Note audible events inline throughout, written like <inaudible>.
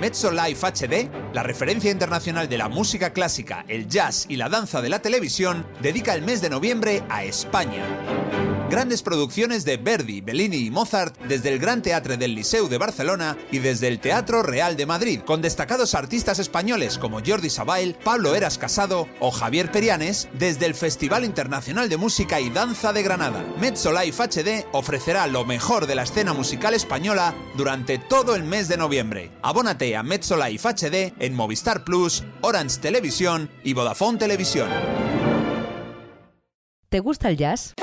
Mezzo Live HD, la referencia internacional de la música clásica, el jazz y la danza de la televisión, dedica el mes de noviembre a España. Grandes producciones de Verdi, Bellini y Mozart desde el Gran Teatre del Liceu de Barcelona y desde el Teatro Real de Madrid, con destacados artistas españoles como Jordi Sabail, Pablo Eras Casado o Javier Perianes desde el Festival Internacional de Música y Danza de Granada. Mezzo Live HD ofrecerá lo mejor de la escena musical española durante todo el mes de noviembre. Abónate a Mezzo Live HD en Movistar Plus, Orange Televisión y Vodafone Televisión. ¿Te gusta el jazz?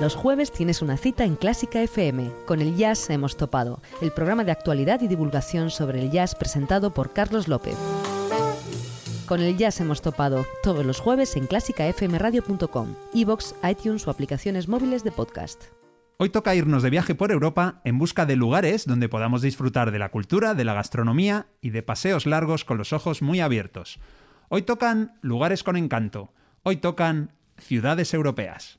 Los jueves tienes una cita en Clásica FM. Con el jazz hemos topado, el programa de actualidad y divulgación sobre el jazz presentado por Carlos López. Con el jazz hemos topado todos los jueves en clásicafmradio.com, iBox, iTunes o aplicaciones móviles de podcast. Hoy toca irnos de viaje por Europa en busca de lugares donde podamos disfrutar de la cultura, de la gastronomía y de paseos largos con los ojos muy abiertos. Hoy tocan lugares con encanto. Hoy tocan ciudades europeas.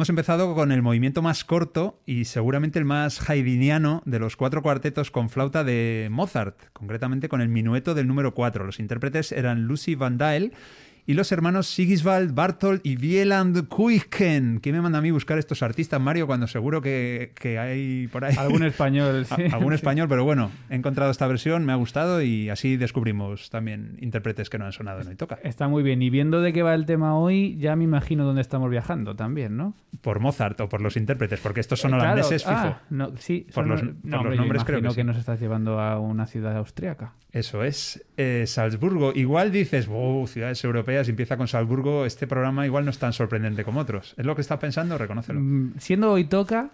Hemos empezado con el movimiento más corto y seguramente el más haydniano de los cuatro cuartetos con flauta de Mozart, concretamente con el minueto del número 4. Los intérpretes eran Lucy Van Dael y los hermanos Sigiswald, Barthold y Wieland Kuiken. ¿Quién me manda a mí buscar estos artistas, Mario, cuando seguro que, hay por ahí? Algún español, <laughs> sí. Algún español, pero bueno, he encontrado esta versión, me ha gustado y así descubrimos también intérpretes que no han sonado en Toca. Está muy bien. Y viendo de qué va el tema hoy, ya me imagino dónde estamos viajando también, ¿no? Por Mozart o por los intérpretes, porque estos son holandeses fijo. Ah, no, sí, por los, nombres creo que, que nos estás llevando a una ciudad austriaca. Eso es. Eh, Salzburgo. Igual dices, wow, ciudades europeas, y empieza con Salzburgo, este programa igual no es tan sorprendente como otros. ¿Es lo que estás pensando? Reconócelo. Mm, siendo hoy toca,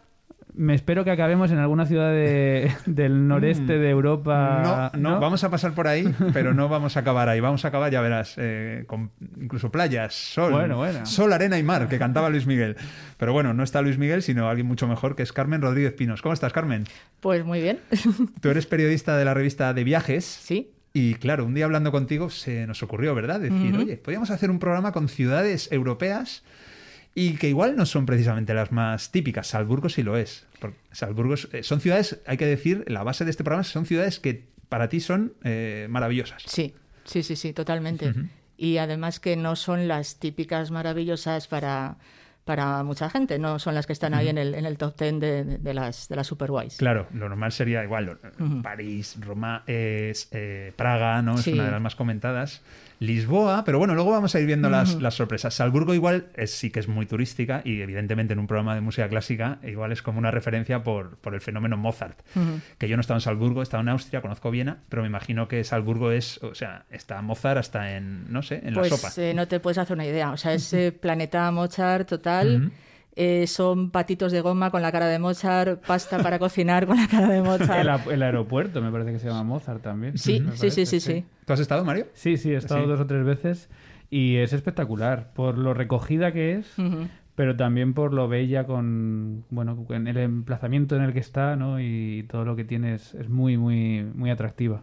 me espero que acabemos en alguna ciudad <laughs> del noreste mm. de Europa. No, no, vamos a pasar por ahí, <laughs> pero no vamos a acabar ahí. Vamos a acabar, ya verás, eh, con incluso playas, sol, sol, arena y mar, que cantaba Luis Miguel. Pero bueno, no está Luis Miguel, sino alguien mucho mejor, que es Carmen Rodríguez Pinos. ¿Cómo estás, Carmen? Pues muy bien. Tú eres periodista de la revista de viajes. Sí. Y claro, un día hablando contigo se nos ocurrió, ¿verdad? Decir, oye, podríamos hacer un programa con ciudades europeas y que igual no son precisamente las más típicas. Salzburgo sí lo es. Salzburgo eh, son ciudades, hay que decir, la base de este programa son ciudades que para ti son eh, maravillosas. Sí, sí, sí, sí, totalmente. Y además que no son las típicas maravillosas para para mucha gente, no son las que están ahí en el, en el top ten de, las, de las Superwise. Claro, lo normal sería igual, París, Roma, es, eh, Praga, ¿no? Es una de las más comentadas. Lisboa, pero bueno, luego vamos a ir viendo las, sorpresas. Salzburgo igual es, sí que es muy turística y evidentemente en un programa de música clásica igual es como una referencia por, por el fenómeno Mozart. Que yo no he estado en Salzburgo, he estado en Austria, conozco Viena, pero me imagino que Salzburgo es, o sea, está Mozart hasta en, no sé, en la sopa. Pues no te puedes hacer una idea, o sea, es planeta Mozart total. Eh, son patitos de goma con la cara de Mozart, pasta para <laughs> cocinar con la cara de Mozart. El, aeropuerto me parece que se llama Mozart también. Sí, sí, sí, sí, sí, ¿Tú has estado, Mario? Sí, sí, he estado dos o tres veces y es espectacular por lo recogida que es, pero también por lo bella con, bueno, en el emplazamiento en el que está, ¿no? Y todo lo que tiene es, es muy, muy, muy atractiva.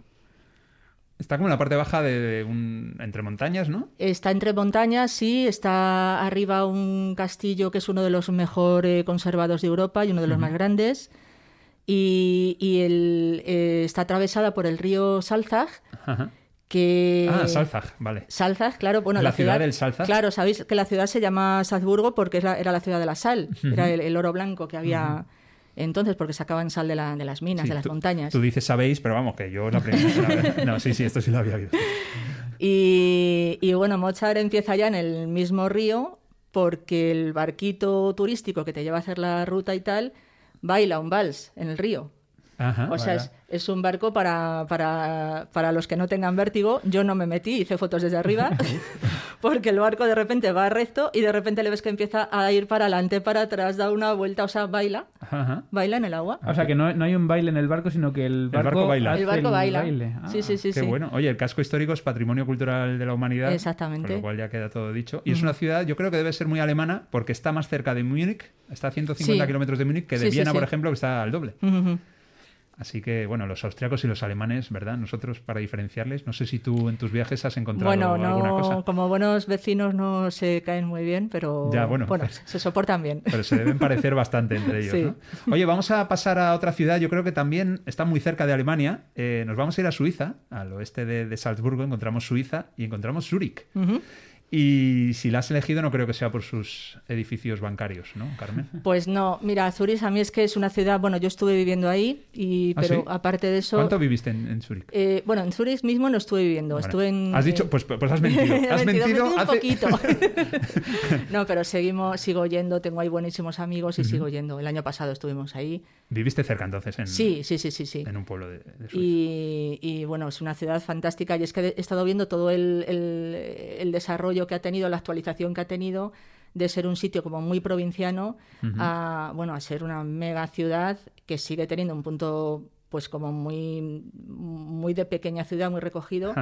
Está como en la parte baja de, un, entre montañas, ¿no? Está entre montañas, sí. Está arriba un castillo que es uno de los mejor eh, conservados de Europa y uno de los más grandes. Y, el, eh, está atravesada por el río Salzach. Que... Ah, Salzach, vale. Salzach, claro. Bueno, la, ciudad, del Salzach. Claro, sabéis que la ciudad se llama Salzburgo porque era la ciudad de la sal. Era el, oro blanco que había entonces, porque sacaban sal de, la, de las minas, de las montañas. Tú dices sabéis, pero vamos, que yo la <laughs> primera. no, sí, sí, esto sí lo había visto. Y, y bueno, Mozart empieza ya en el mismo río porque el barquito turístico que te lleva a hacer la ruta y tal baila un vals en el río o sea, es, un barco para, para, para, los que no tengan vértigo. Yo no me metí, hice fotos desde arriba, <laughs> porque el barco de repente va recto y de repente le ves que empieza a ir para adelante, para atrás, da una vuelta, o sea, baila. Baila en el agua. O sea, que no, no, hay un baile en el barco, sino que el barco, baila. El barco baila. Sí, sí, sí. Qué bueno. Oye, el casco histórico es patrimonio cultural de la humanidad. Exactamente. Con lo cual ya queda todo dicho. Y es una ciudad, yo creo que debe ser muy alemana, porque está más cerca de Múnich, está a 150 kilómetros de Múnich, que de Viena, por ejemplo, que está al doble. Así que, bueno, los austriacos y los alemanes, ¿verdad? Nosotros, para diferenciarles, no sé si tú en tus viajes has encontrado bueno, alguna cosa. Como buenos vecinos no se caen muy bien, pero bueno, se soportan bien. <laughs> Pero se deben parecer bastante entre ellos. ¿no? Oye, vamos a pasar a otra ciudad, yo creo que también está muy cerca de Alemania. Eh, nos vamos a ir a Suiza, al oeste de, Salzburgo, encontramos Suiza y encontramos Zúrich. Y si la has elegido, no creo que sea por sus edificios bancarios, ¿no, Carmen? Pues no, mira, Zurich a mí es que es una ciudad, bueno, yo estuve viviendo ahí, y, ¿Ah, pero aparte de eso... ¿Cuánto viviste en, en Zurich? Eh, bueno, en Zurich mismo no estuve viviendo, estuve en... Has dicho, pues, pues has mentido. <laughs> Has mentido, un poquito. <laughs> no, pero seguimos, sigo yendo, tengo ahí buenísimos amigos y sigo yendo. El año pasado estuvimos ahí. ¿Viviste cerca entonces? En, sí, sí, sí, sí, sí. En un pueblo de, de y, y, bueno, es una ciudad fantástica y es que he estado viendo todo el, el, el desarrollo que ha tenido, la actualización que ha tenido de ser un sitio como muy provinciano a bueno a ser una mega ciudad que sigue teniendo un punto pues como muy muy de pequeña ciudad muy recogido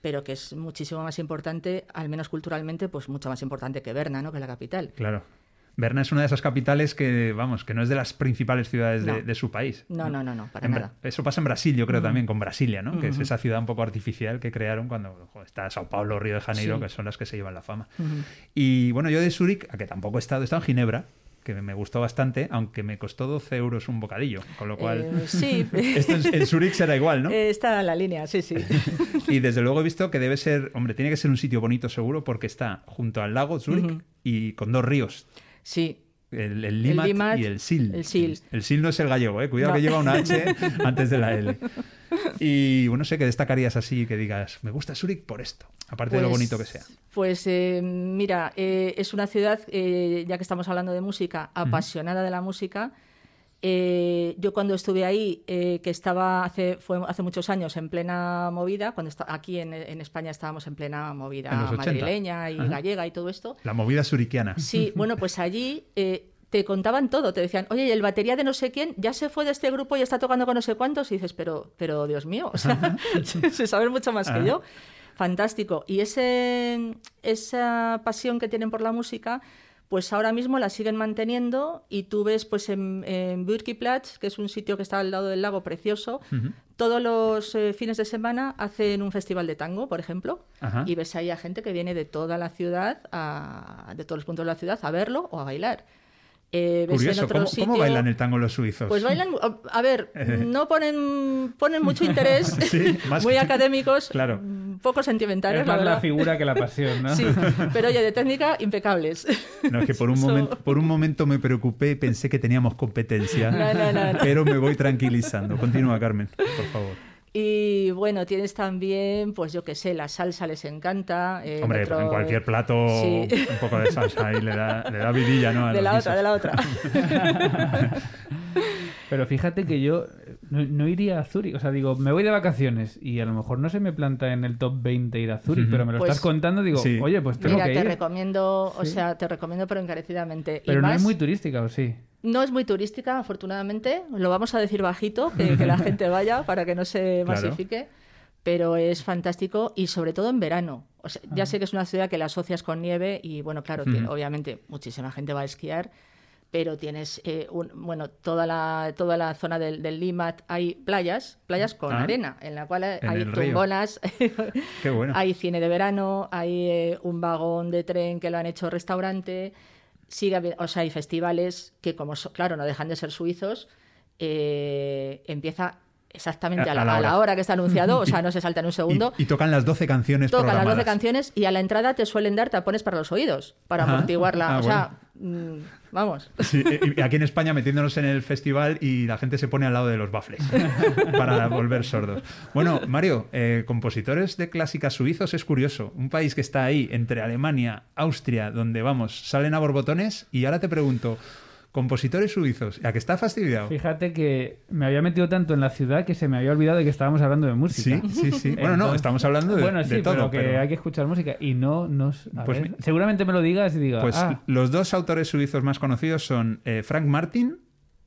pero que es muchísimo más importante al menos culturalmente pues mucho más importante que Berna no que la capital. Claro Berna es una de esas capitales que, vamos, que no es de las principales ciudades de, su país. No, no, no, no, para nada. Eso pasa en Brasil, yo creo también, con Brasilia, ¿no? Que es esa ciudad un poco artificial que crearon cuando está Sao Paulo, Río de Janeiro, que son las que se llevan la fama. Y bueno, yo de Zúrich, a que tampoco he estado, he estado en Ginebra, que me gustó bastante, aunque me costó 12 euros un bocadillo, con lo cual... Eh, sí. <laughs> Esto en, Zurich será igual, ¿no? <laughs> Eh, está en la línea, sí, sí. <laughs> y desde luego he visto que debe ser, hombre, tiene que ser un sitio bonito seguro porque está junto al lago Zurich y con dos ríos. Sí, el, el, Limat y el Sil. El Sil. El, Sil no es el gallego, ¿eh? cuidado que lleva una H <laughs> antes de la L. Y bueno, sé que destacarías así, que digas, me gusta Zurich por esto, aparte de lo pues, bonito que sea. Pues eh, mira, eh, es una ciudad, eh, ya que estamos hablando de música, apasionada de la música. Yo cuando estuve ahí, que estaba hace, fue hace muchos años en plena movida, cuando está, aquí en, España estábamos en plena movida madrileña y gallega y todo esto. La movida suriquiana. Sí, bueno, pues allí te contaban todo, te decían, oye, el batería de no sé quién ya se fue de este grupo y está tocando con no sé cuántos, y dices, pero, pero Dios mío, o sea, <laughs> se sabe mucho más que yo. Fantástico. Y ese, esa pasión que tienen por la música, pues ahora mismo la siguen manteniendo y tú ves pues en, en Platz, que es un sitio que está al lado del lago precioso, todos los eh, fines de semana hacen un festival de tango, por ejemplo, y ves ahí a gente que viene de toda la ciudad, de todos los puntos de la ciudad, a verlo o a bailar. Eh, Curioso, ¿Cómo, bailan el tango los suizos? Pues bailan, a ver, <laughs> no ponen, ponen mucho interés, <laughs> <laughs> muy académicos, claro. poco sentimentales. Es más la, figura que la pasión, ¿no? Sí, pero oye, de técnica, impecables. No, es que por un, momento, por un momento me preocupé, pensé que teníamos competencia, pero me voy tranquilizando. Continúa, Carmen, por favor. Y bueno, tienes también, pues yo qué sé, la salsa les encanta. Eh, Hombre, en cualquier plato un poco de salsa ahí le da, le da vidilla, ¿no? de la otra, de la otra. Pero fíjate que yo no, iría a Zurich. O sea, digo, me voy de vacaciones y a lo mejor no se me planta en el top 20 ir a Zurich, pero me lo estás pues contando, digo, oye, pues tengo mira, que te recomiendo, o sea, te recomiendo pero encarecidamente. Pero no es muy turística, ¿o sí? No es muy turística, afortunadamente. Lo vamos a decir bajito, que, la <laughs> gente vaya para que no se masifique. Pero es fantástico y sobre todo en verano. O sea, ya ah. sé que es una ciudad que la asocias con nieve y bueno, claro, obviamente muchísima gente va a esquiar, pero tienes eh, bueno toda la toda la zona del, del Limat hay playas playas con ah. arena en la cual hay tumbonas <laughs> hay cine de verano hay eh, un vagón de tren que lo han hecho restaurante sigue, o sea, hay festivales que, como claro, no dejan de ser suizos, eh, empieza exactamente a, la, hora. que está anunciado, o sea, no <laughs> se salta en un segundo. Y, tocan las 12 canciones Tocan las 12 canciones y a la entrada te suelen dar tapones para los oídos, para amortiguarla. Ah, o sea, mm, vamos. y aquí en España metiéndonos en el festival y la gente se pone al lado de los bafles <laughs> para volver sordos. Bueno, Mario, eh, compositores de clásicas suizos es curioso. Un país que está ahí entre Alemania, Austria, donde vamos, salen a borbotones y ahora te pregunto... Compositores suizos. ¿A que está fastidiado? Fíjate que me había metido tanto en la ciudad que se me había olvidado de que estábamos hablando de música. Sí, sí, sí. <laughs> bueno, no, estamos hablando de, bueno, sí, todo. Pero que hay que escuchar música y no nos. Pues seguramente me lo digas y digas. Pues ah". los dos autores suizos más conocidos son eh, Frank Martin,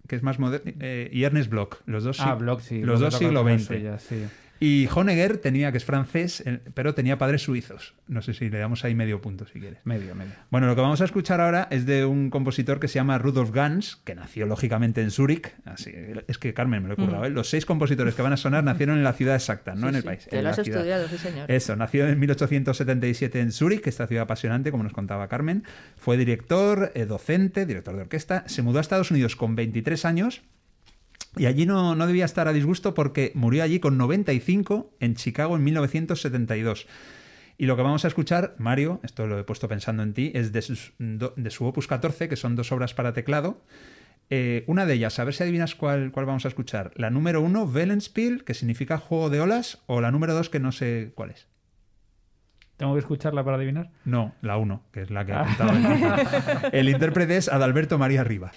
que es más moderno, eh, y Ernest Bloch. Los dos, ah, Bloch, sí. Los dos siglo XX. sí. Y Honegger tenía, que es francés, pero tenía padres suizos. No sé si le damos ahí medio punto, si quieres. Medio, medio. Bueno, lo que vamos a escuchar ahora es de un compositor que se llama Rudolf Gans, que nació lógicamente en Zúrich. Así, es que Carmen me lo he currado. Mm. ¿eh? Los seis compositores que van a sonar nacieron en la ciudad exacta, no en el país. Te lo has estudiado, sí, señor. Eso, nació en 1877 en Zúrich, esta ciudad apasionante, como nos contaba Carmen. Fue director, eh, docente, director de orquesta. Se mudó a Estados Unidos con 23 años y allí no, no, debía estar a disgusto porque murió allí con 95 en Chicago en 1972. Y lo que vamos a escuchar, Mario, esto lo he puesto pensando en ti, es de, de su Opus 14, que son dos obras para teclado. Eh, una de ellas, a ver si adivinas cuál, cuál vamos a escuchar. La número uno, Wellenspiel, que significa juego de olas, o la número dos, que no sé cuál es. ¿Tengo que escucharla para adivinar? No, la uno, que es la que ha apuntado. <laughs> el intérprete es Adalberto María Riva.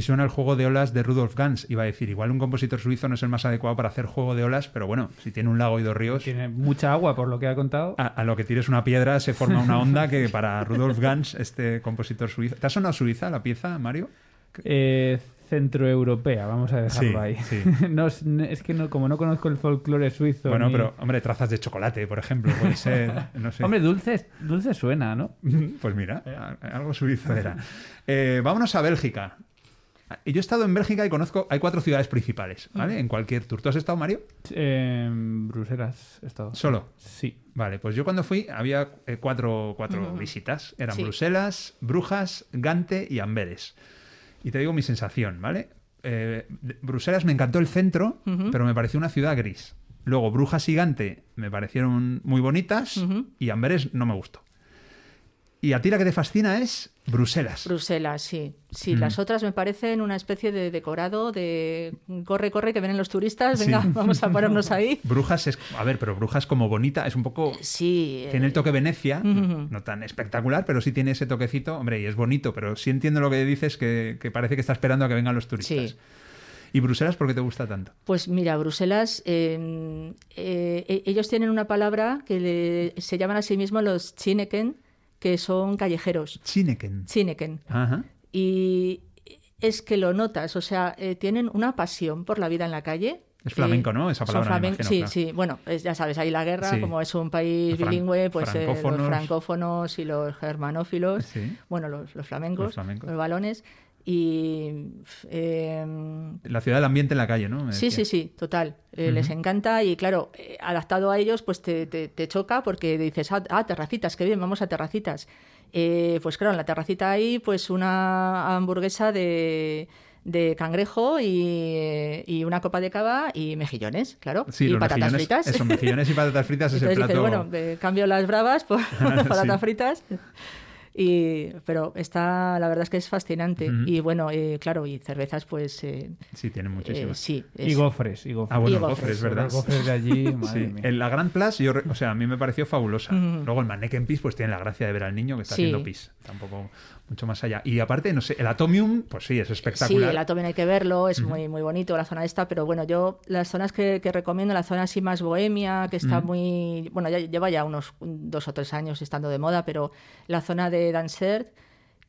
Así suena el juego de olas de Rudolf Gans. Iba a decir, igual un compositor suizo no es el más adecuado para hacer juego de olas, pero bueno, si tiene un lago y dos ríos. Tiene mucha agua, por lo que ha contado. A, lo que tires una piedra se forma una onda que para Rudolf Gans, este compositor suizo. ¿Te ha sonado Suiza la pieza, Mario? Eh, centroeuropea, vamos a dejarlo ahí. <laughs> no, es que no, como no conozco el folclore suizo. Bueno, pero, hombre, trazas de chocolate, por ejemplo, puede ser. hombre, dulce, dulce suena, ¿no? <laughs> pues mira, algo suizo era. Eh, vámonos a Bélgica. Yo he estado en Bélgica y conozco, hay cuatro ciudades principales, ¿vale? En cualquier tour. ¿Tú has estado, Mario? En Bruselas he estado. ¿Solo? Sí. Vale, pues yo cuando fui había eh, cuatro, cuatro visitas. Eran Bruselas, Brujas, Gante y Amberes. Y te digo mi sensación, ¿vale? Eh, Bruselas me encantó el centro, pero me pareció una ciudad gris. Luego, Brujas y Gante me parecieron muy bonitas y Amberes no me gustó. Y a ti la que te fascina es Bruselas. Bruselas, sí. Sí, las otras me parecen una especie de decorado de corre, corre, que vienen los turistas, venga, vamos a ponernos ahí. <laughs> Brujas es, a ver, pero Brujas como bonita, es un poco... Sí. Tiene el toque Venecia, no tan espectacular, pero sí tiene ese toquecito, hombre, y es bonito, pero sí entiendo lo que dices, que, parece que está esperando a que vengan los turistas. Sí. ¿Y Bruselas por qué te gusta tanto? Pues mira, Bruselas, em, eh, e, ellos tienen una palabra que se llaman a sí mismos los chineken, que son callejeros. Chineken. Chineken. Y es que lo notas, o sea, eh, tienen una pasión por la vida en la calle. Es flamenco, ¿no? Esa palabra. sí, sí. Bueno, ya sabes, ahí la guerra, como es un país bilingüe, pues eh, los francófonos y los germanófilos, bueno, los, flamencos, los balones. Y. Em, la ciudad del ambiente en la calle, ¿no? sí, sí, sí, total. Eh, les encanta y, claro, eh, adaptado a ellos, pues te, te, choca porque dices, ah, ah, terracitas, qué bien, vamos a terracitas. Eh, pues claro, en la terracita hay pues una hamburguesa de de cangrejo y, una copa de cava y mejillones, claro. y patatas fritas. Eso, mejillones y patatas fritas es el plato. bueno, cambio las bravas por <laughs> patatas fritas. Y, pero está, la verdad es que es fascinante. Y bueno, eh, claro, y cervezas, pues. Eh, sí, tienen muchísimas. Eh, sí, Y gofres, y gofres. Ah, bueno, gofres, ¿verdad? Gofres de allí, <laughs> madre En la Grand Place, yo, o sea, a mí me pareció fabulosa. Luego el Manneken Pis, pues tiene la gracia de ver al niño que está haciendo pis. Tampoco mucho más allá. Y aparte, no sé, el Atomium, pues sí, es espectacular. Sí, el Atomium hay que verlo, es muy, muy bonito la zona esta, pero bueno, yo las zonas que, recomiendo, la zona así más bohemia, que está muy, bueno, ya lleva ya unos dos o tres años estando de moda, pero la zona de Dancer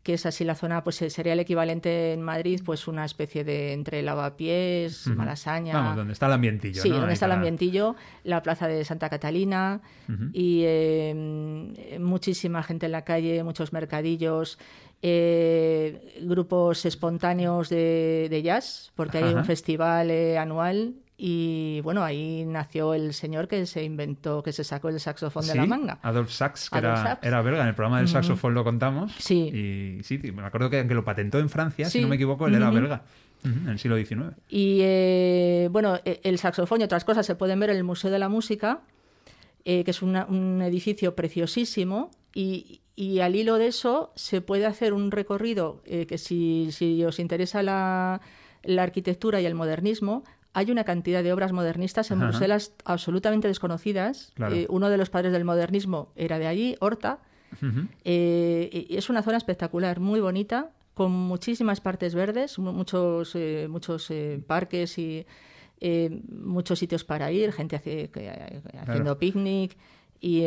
que es así la zona, pues sería el equivalente en Madrid, pues una especie de entre lavapiés, Malasaña. Vamos, donde está el ambientillo. Sí, donde está el ambientillo, la plaza de Santa Catalina y em, muchísima gente en la calle, muchos mercadillos. Eh, grupos espontáneos de, jazz, porque hay un festival eh, anual y bueno, ahí nació el señor que se inventó, que se sacó el saxofón de la manga. Adolf Sachs, que era, era, belga. En el programa del saxofón lo contamos. Sí. Y sí, me acuerdo que, aunque lo patentó en Francia, si no me equivoco, él era belga. En el siglo XIX. Y eh, bueno, e, el saxofón y otras cosas se pueden ver en el Museo de la Música, que es un edificio preciosísimo. Y, y al hilo de eso se puede hacer un recorrido eh, que si, os interesa la, arquitectura y el modernismo, hay una cantidad de obras modernistas en Bruselas absolutamente desconocidas. Eh, uno de los padres del modernismo era de allí, Horta. Eh, es una zona espectacular, muy bonita, con muchísimas partes verdes, muchos, muchos parques y muchos sitios para ir, gente haciendo picnic. Y,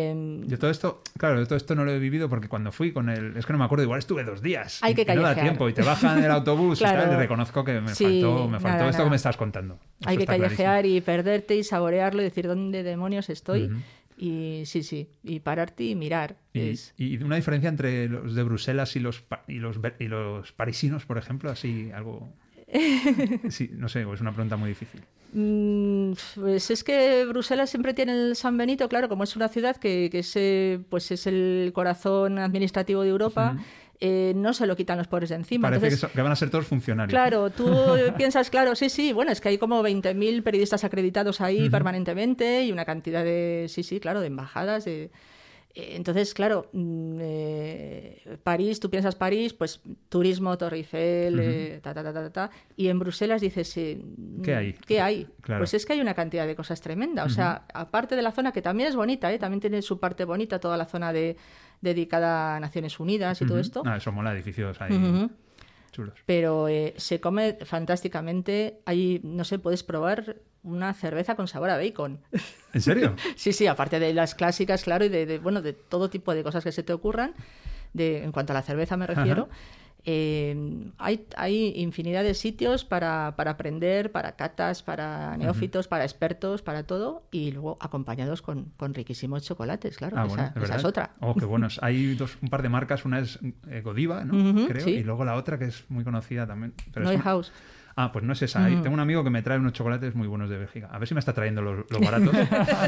Yo todo esto, claro, yo todo esto no lo he vivido porque cuando fui con el... Es que no me acuerdo, igual estuve dos días. Hay que y no da tiempo y te bajan el <laughs> autobús y tal, y reconozco que me faltó, me faltó esto que me estás contando. Hay que callejear y perderte y saborearlo y decir dónde demonios estoy. Y sí, sí, y pararte y mirar. Y, y, una diferencia entre los de Bruselas y los, y los, y los parisinos, por ejemplo, así algo... <laughs> sí, no sé, es una pregunta muy difícil. Mm, pues es que Bruselas siempre tiene el San Benito, claro, como es una ciudad que, que es, eh, pues es el corazón administrativo de Europa. Eh, no se lo quitan los pobres de encima. Parece que, van a ser todos funcionarios. Claro, <laughs> tú piensas, claro, sí, sí, bueno, es que hay como 20.000 periodistas acreditados ahí permanentemente y una cantidad de, sí, sí, claro, de embajadas, de, entonces, claro, mm, eh, París, tú piensas París, pues turismo, Torre Eiffel, eh, ta, ta, ta, ta, ta, y en Bruselas dices, eh, ¿qué hay? ¿Qué hay? Pues es que hay una cantidad de cosas tremenda. O sea, aparte de la zona que también es bonita, ¿eh? también tiene su parte bonita, toda la zona de, dedicada a Naciones Unidas y todo esto. Ah, eso mola, edificios ahí. chulos. Pero eh, se come fantásticamente. Ahí, no sé, puedes probar una cerveza con sabor a bacon. <laughs> ¿En serio? sí, sí, aparte de las clásicas, claro, y de, bueno, de todo tipo de cosas que se te ocurran, de, en cuanto a la cerveza me refiero. Eh, hay, hay, infinidad de sitios para, para, aprender, para catas, para neófitos, para expertos, para todo, y luego acompañados con, con riquísimos chocolates, claro. Ah, esa, es otra. Oh, qué buenos. <laughs> Hay dos, un par de marcas, una es eh, Godiva, ¿no? Creo, y luego la otra que es muy conocida también. Pero House. Ah, pues no es esa. Tengo un amigo que me trae unos chocolates muy buenos de Bélgica. A ver si me está trayendo los, baratos.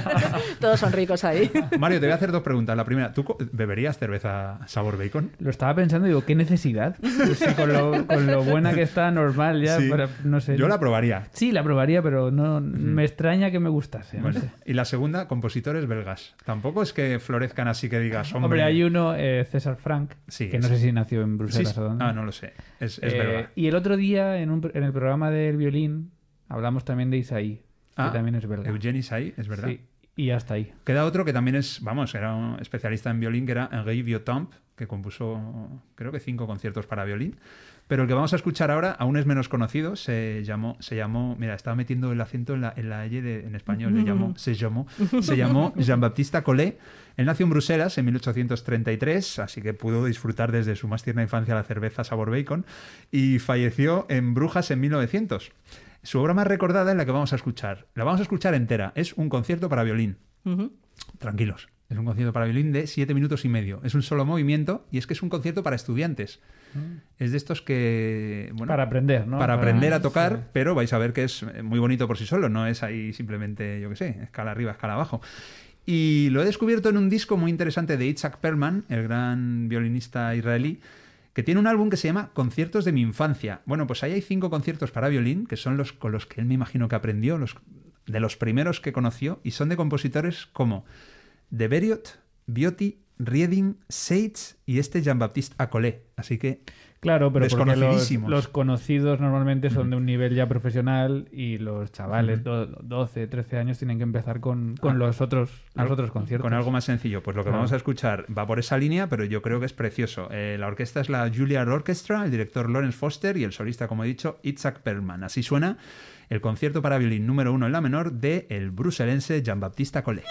<laughs> Todos son ricos ahí. <laughs> Mario, te voy a hacer dos preguntas. La primera, ¿tú beberías cerveza sabor bacon? Lo estaba pensando y digo, ¿qué necesidad? con, lo, buena que está, normal ya. no sé. Yo la probaría. Sí, la probaría, pero no me extraña que me gustase. Y la segunda, compositores belgas. Tampoco es que florezcan así que digas, hombre. Hombre, hay uno, eh, César Frank, que no sé si nació en Bruselas o dónde. Ah, no lo sé. Es, es eh, Y el otro día, en, un, en el programa del violín hablamos también de Isaí, que ah, también es verdad. Eugene Isaí, es verdad. Sí, y hasta ahí. Queda otro que también es, vamos, era un especialista en violín, que era Henri Viotamp, que compuso creo que cinco conciertos para violín. Pero el que vamos a escuchar ahora aún es menos conocido. Se llamó, se llamó mira, estaba metiendo el acento en la, en la de, en español, le llamó, se llamó, se llamó <laughs> Jean-Baptiste Collet. Él nació en Bruselas en 1833, así que pudo disfrutar desde su más tierna infancia la cerveza sabor bacon, y falleció en Brujas en 1900. Su obra más recordada es la que vamos a escuchar. La vamos a escuchar entera. Es un concierto para violín. Tranquilos. Es un concierto para violín de siete minutos y medio. Es un solo movimiento y es que es un concierto para estudiantes. Es de estos que... Bueno, para aprender, ¿no? Para, aprender a tocar, pero vais a ver que es muy bonito por sí solo. No es ahí simplemente, yo qué sé, escala arriba, escala abajo. Y lo he descubierto en un disco muy interesante de Itzhak Perlman, el gran violinista israelí, que tiene un álbum que se llama Conciertos de mi infancia. Bueno, pues ahí hay cinco conciertos para violín, que son los con los que él me imagino que aprendió, los, de los primeros que conoció, y son de compositores como de Beriot, Bioti, Rieding, Seitz y este Jean-Baptiste Acolé. Así que Claro, pero porque los, conocidos normalmente son de un nivel ya profesional y los chavales, 12, 13 años, tienen que empezar con, ah, los, otros, los otros conciertos. Con algo más sencillo. Pues lo que vamos a escuchar va por esa línea, pero yo creo que es precioso. Eh, la orquesta es la Juilliard Orchestra, el director Lawrence Foster y el solista, como he dicho, Itzhak Perlman. Así suena el concierto para violín número uno en la menor de el bruselense Jean-Baptiste Collet.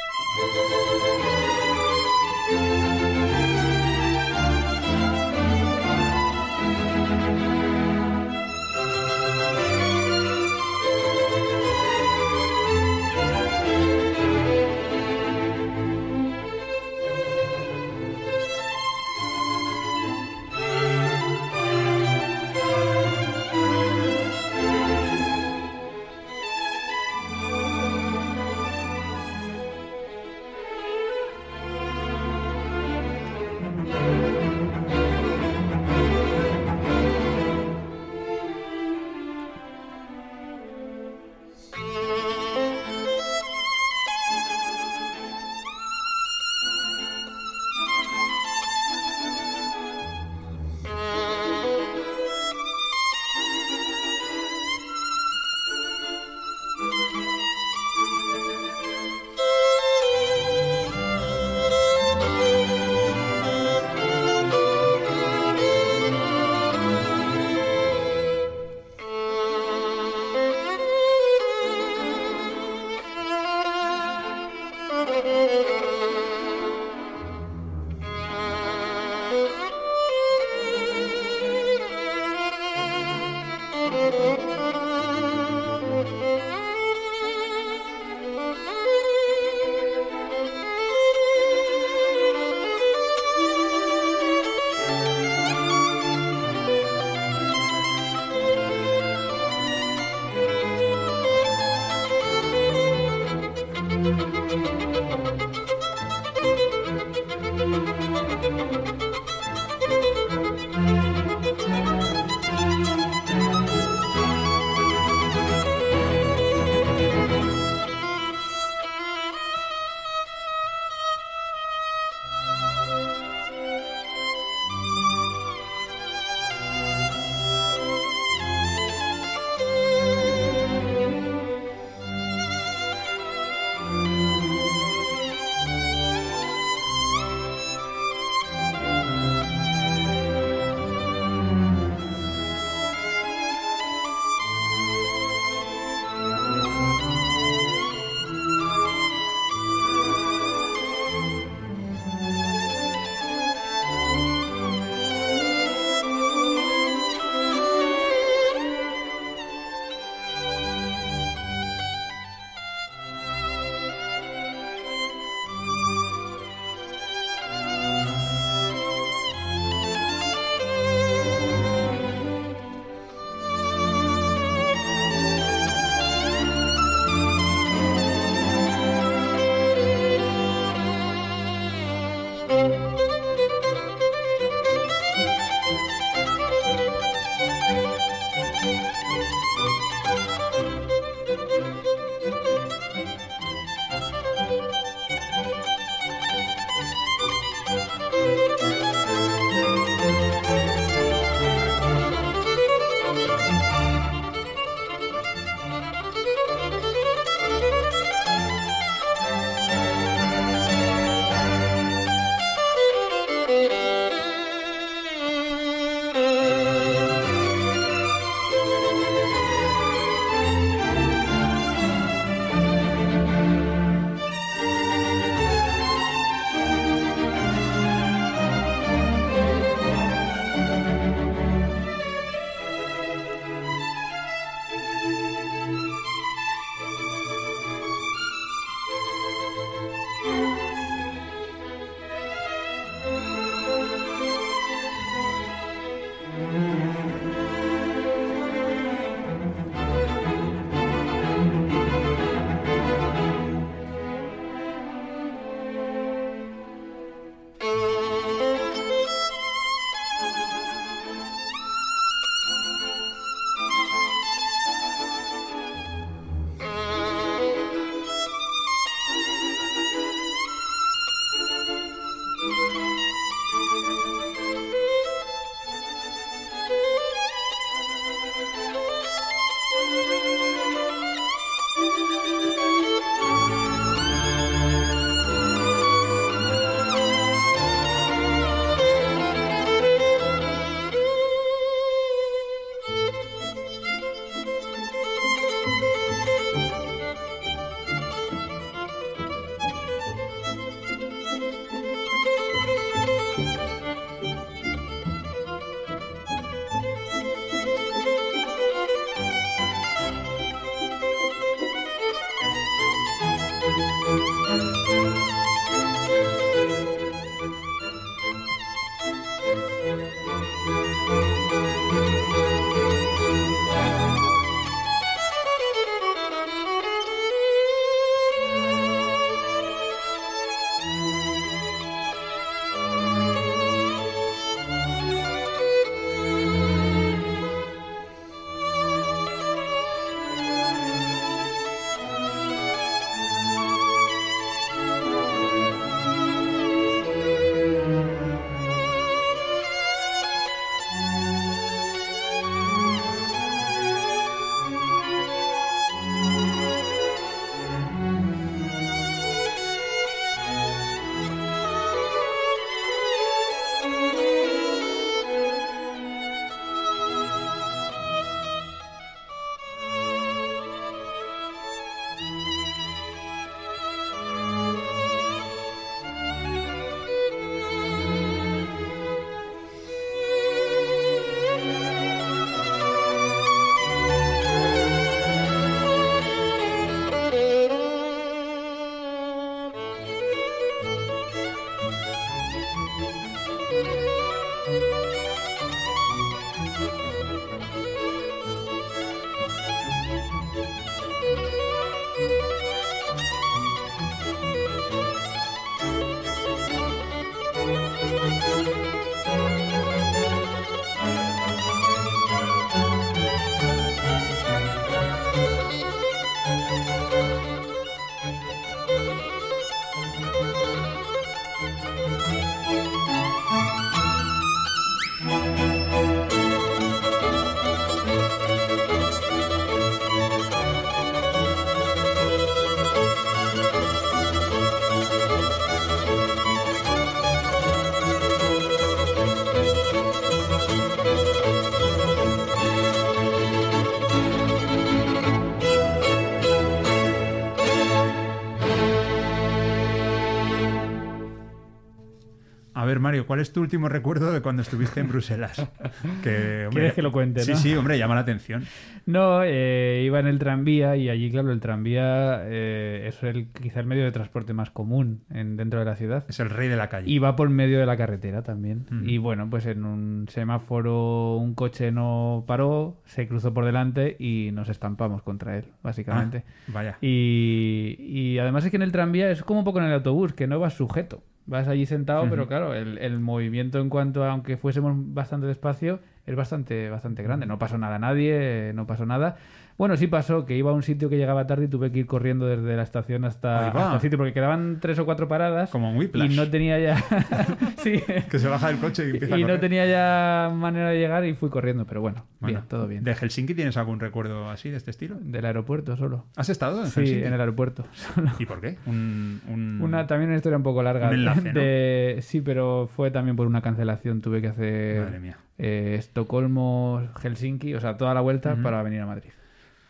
Mario, ¿cuál es tu último recuerdo de cuando estuviste en Bruselas? <laughs> Que, ¿Quieres que lo cuente? Sí, sí, hombre, llama la atención. No, eh, iba en el tranvía y allí, claro, el tranvía eh, es el, quizá el medio de transporte más común en, dentro de la ciudad. Es el rey de la calle. Y va por medio de la carretera también. Y bueno, pues en un semáforo un coche no paró, se cruzó por delante y nos estampamos contra él, básicamente. Ah, vaya. Y, y además es que en el tranvía es como un poco en el autobús, que no vas sujeto. Vas allí sentado, pero claro, el, movimiento en cuanto a, aunque fuésemos bastante despacio, es bastante, bastante grande. No pasó nada a nadie, no pasó nada. Bueno, sí pasó que iba a un sitio que llegaba tarde y tuve que ir corriendo desde la estación hasta, el sitio porque quedaban tres o cuatro paradas. Como muy Y no tenía ya. <laughs> sí. Que se baja del coche y empieza y a no tenía ya manera de llegar y fui corriendo, pero bueno, bien, todo bien. ¿De Helsinki tienes algún recuerdo así de este estilo? Del aeropuerto solo. ¿Has estado en Sí, en el aeropuerto. <laughs> ¿Y por qué? Un, Una, también una historia un poco larga. Un enlace, Sí, pero fue también por una cancelación. Tuve que hacer. Madre mía. Eh, Estocolmo, Helsinki, o sea, toda la vuelta para venir a Madrid.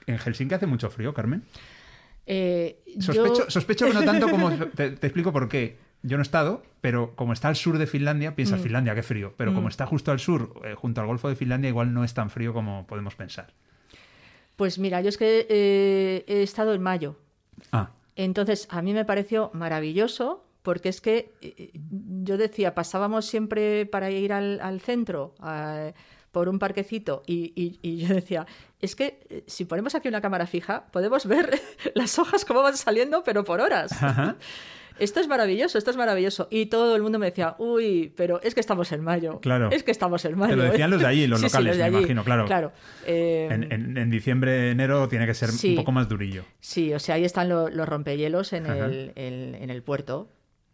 ¿En Helsinki hace mucho frío, Carmen? Eh, sospecho, que no <laughs> tanto como... Te, explico por qué. Yo no he estado, pero como está al sur de Finlandia, piensas, mm. Finlandia, qué frío. Pero como mm. está justo al sur, eh, junto al Golfo de Finlandia, igual no es tan frío como podemos pensar. Pues mira, yo es que eh, he estado en mayo. Ah. Entonces, a mí me pareció maravilloso, porque es que yo decía, pasábamos siempre para ir al, al centro por un parquecito y, yo decía, es que eh, si ponemos aquí una cámara fija, podemos ver <laughs> las hojas cómo van saliendo, pero por horas. <laughs> Esto es maravilloso, esto es maravilloso. Y todo el mundo me decía, uy, pero es que estamos en mayo. Claro. Es que estamos en mayo. Te lo decían los de allí, los <laughs> locales, me imagino, claro. Claro. Eh, en, diciembre, enero tiene que ser un poco más durillo. Sí, o sea, ahí están los rompehielos en el, en, el, puerto.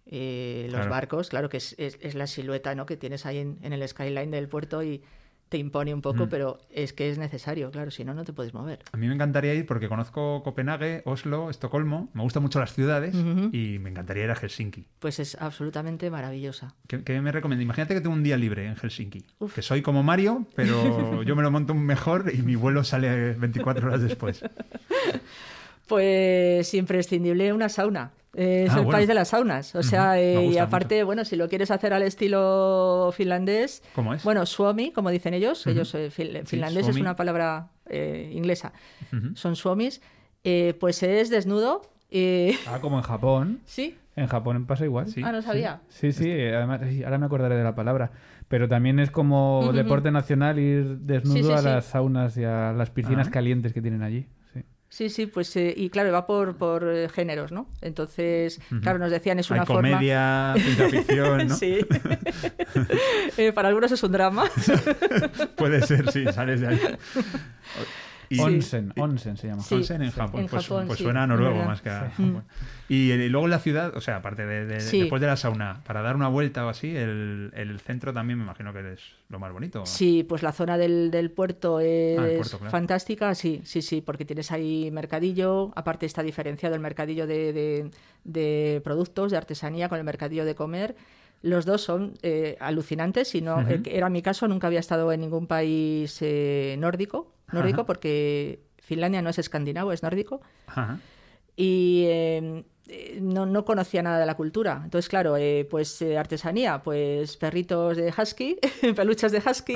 Eh, los barcos, claro que es, es, la silueta ¿no? que tienes ahí en, en el skyline del puerto y, te impone un poco, mm. pero es que es necesario, claro, si no, no te puedes mover. A mí me encantaría ir porque conozco Copenhague, Oslo, Estocolmo, me gustan mucho las ciudades y me encantaría ir a Helsinki. Pues es absolutamente maravillosa. ¿Qué, me recomienda? Imagínate que tengo un día libre en Helsinki, que soy como Mario, pero <laughs> yo me lo monto mejor y mi vuelo sale 24 horas después. <laughs> Pues imprescindible una sauna. Es ah, el país de las saunas. O sea, eh, y aparte, bueno, si lo quieres hacer al estilo finlandés. ¿Cómo es? Bueno, suomi, como dicen ellos. Ellos, eh, finlandés es una palabra eh, inglesa. Son suomis. pues es desnudo. ah, como en Japón. <laughs> Sí. En Japón pasa igual. Sí. Ah, no sabía. Sí, sí, además, ahora me acordaré de la palabra. Pero también es como deporte nacional ir desnudo a las saunas y a las piscinas ah. calientes que tienen allí. Sí, sí, pues eh, y claro, va por, por eh, géneros, ¿no? Entonces, claro, nos decían es una Hay forma... comedia, ciencia ficción, ¿no? <laughs> sí. Eh, para algunos es un drama. <laughs> Puede ser, sí, sales de ahí. Onsen, Onsen se llama. Onsen en Japón. pues, pues suena a noruego más que a Y, luego en la ciudad, o sea, aparte de, después de la sauna, para dar una vuelta o así, el, el, centro también me imagino que es lo más bonito. Sí, pues la zona del, del puerto ah, es fantástica, sí, sí, sí, porque tienes ahí mercadillo, aparte está diferenciado el mercadillo de, de productos, de artesanía con el mercadillo de comer los dos son eh, alucinantes. Y no, eh, era mi caso, nunca había estado en ningún país eh, nórdico, nórdico porque Finlandia no es escandinavo, es nórdico. Y em, no, no, conocía nada de la cultura. Entonces, claro, pues artesanía, pues perritos de husky, <laughs> peluches de husky,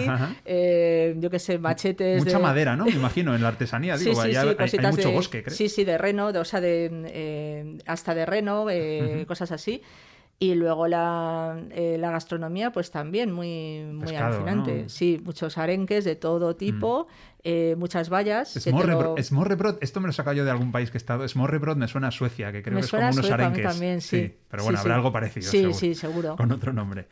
yo qué sé, machetes. Mucha madera, ¿no? <laughs> Me imagino, en la artesanía. Digo, sí, sí, hay, mucho bosque, creo. Sí, sí, de reno, de, o sea, de, hasta de reno, cosas así. Y luego la, eh, la, gastronomía, pues también muy, muy alucinante. Sí, muchos arenques de todo tipo, mm. eh, muchas vallas. Smorrebrod, esto me lo saca yo de algún país que he estado. Smorrebrod me suena a Suecia, que creo que es como unos arenques. también, sí. Pero bueno, habrá algo parecido. Sí, sí, seguro. Con otro nombre.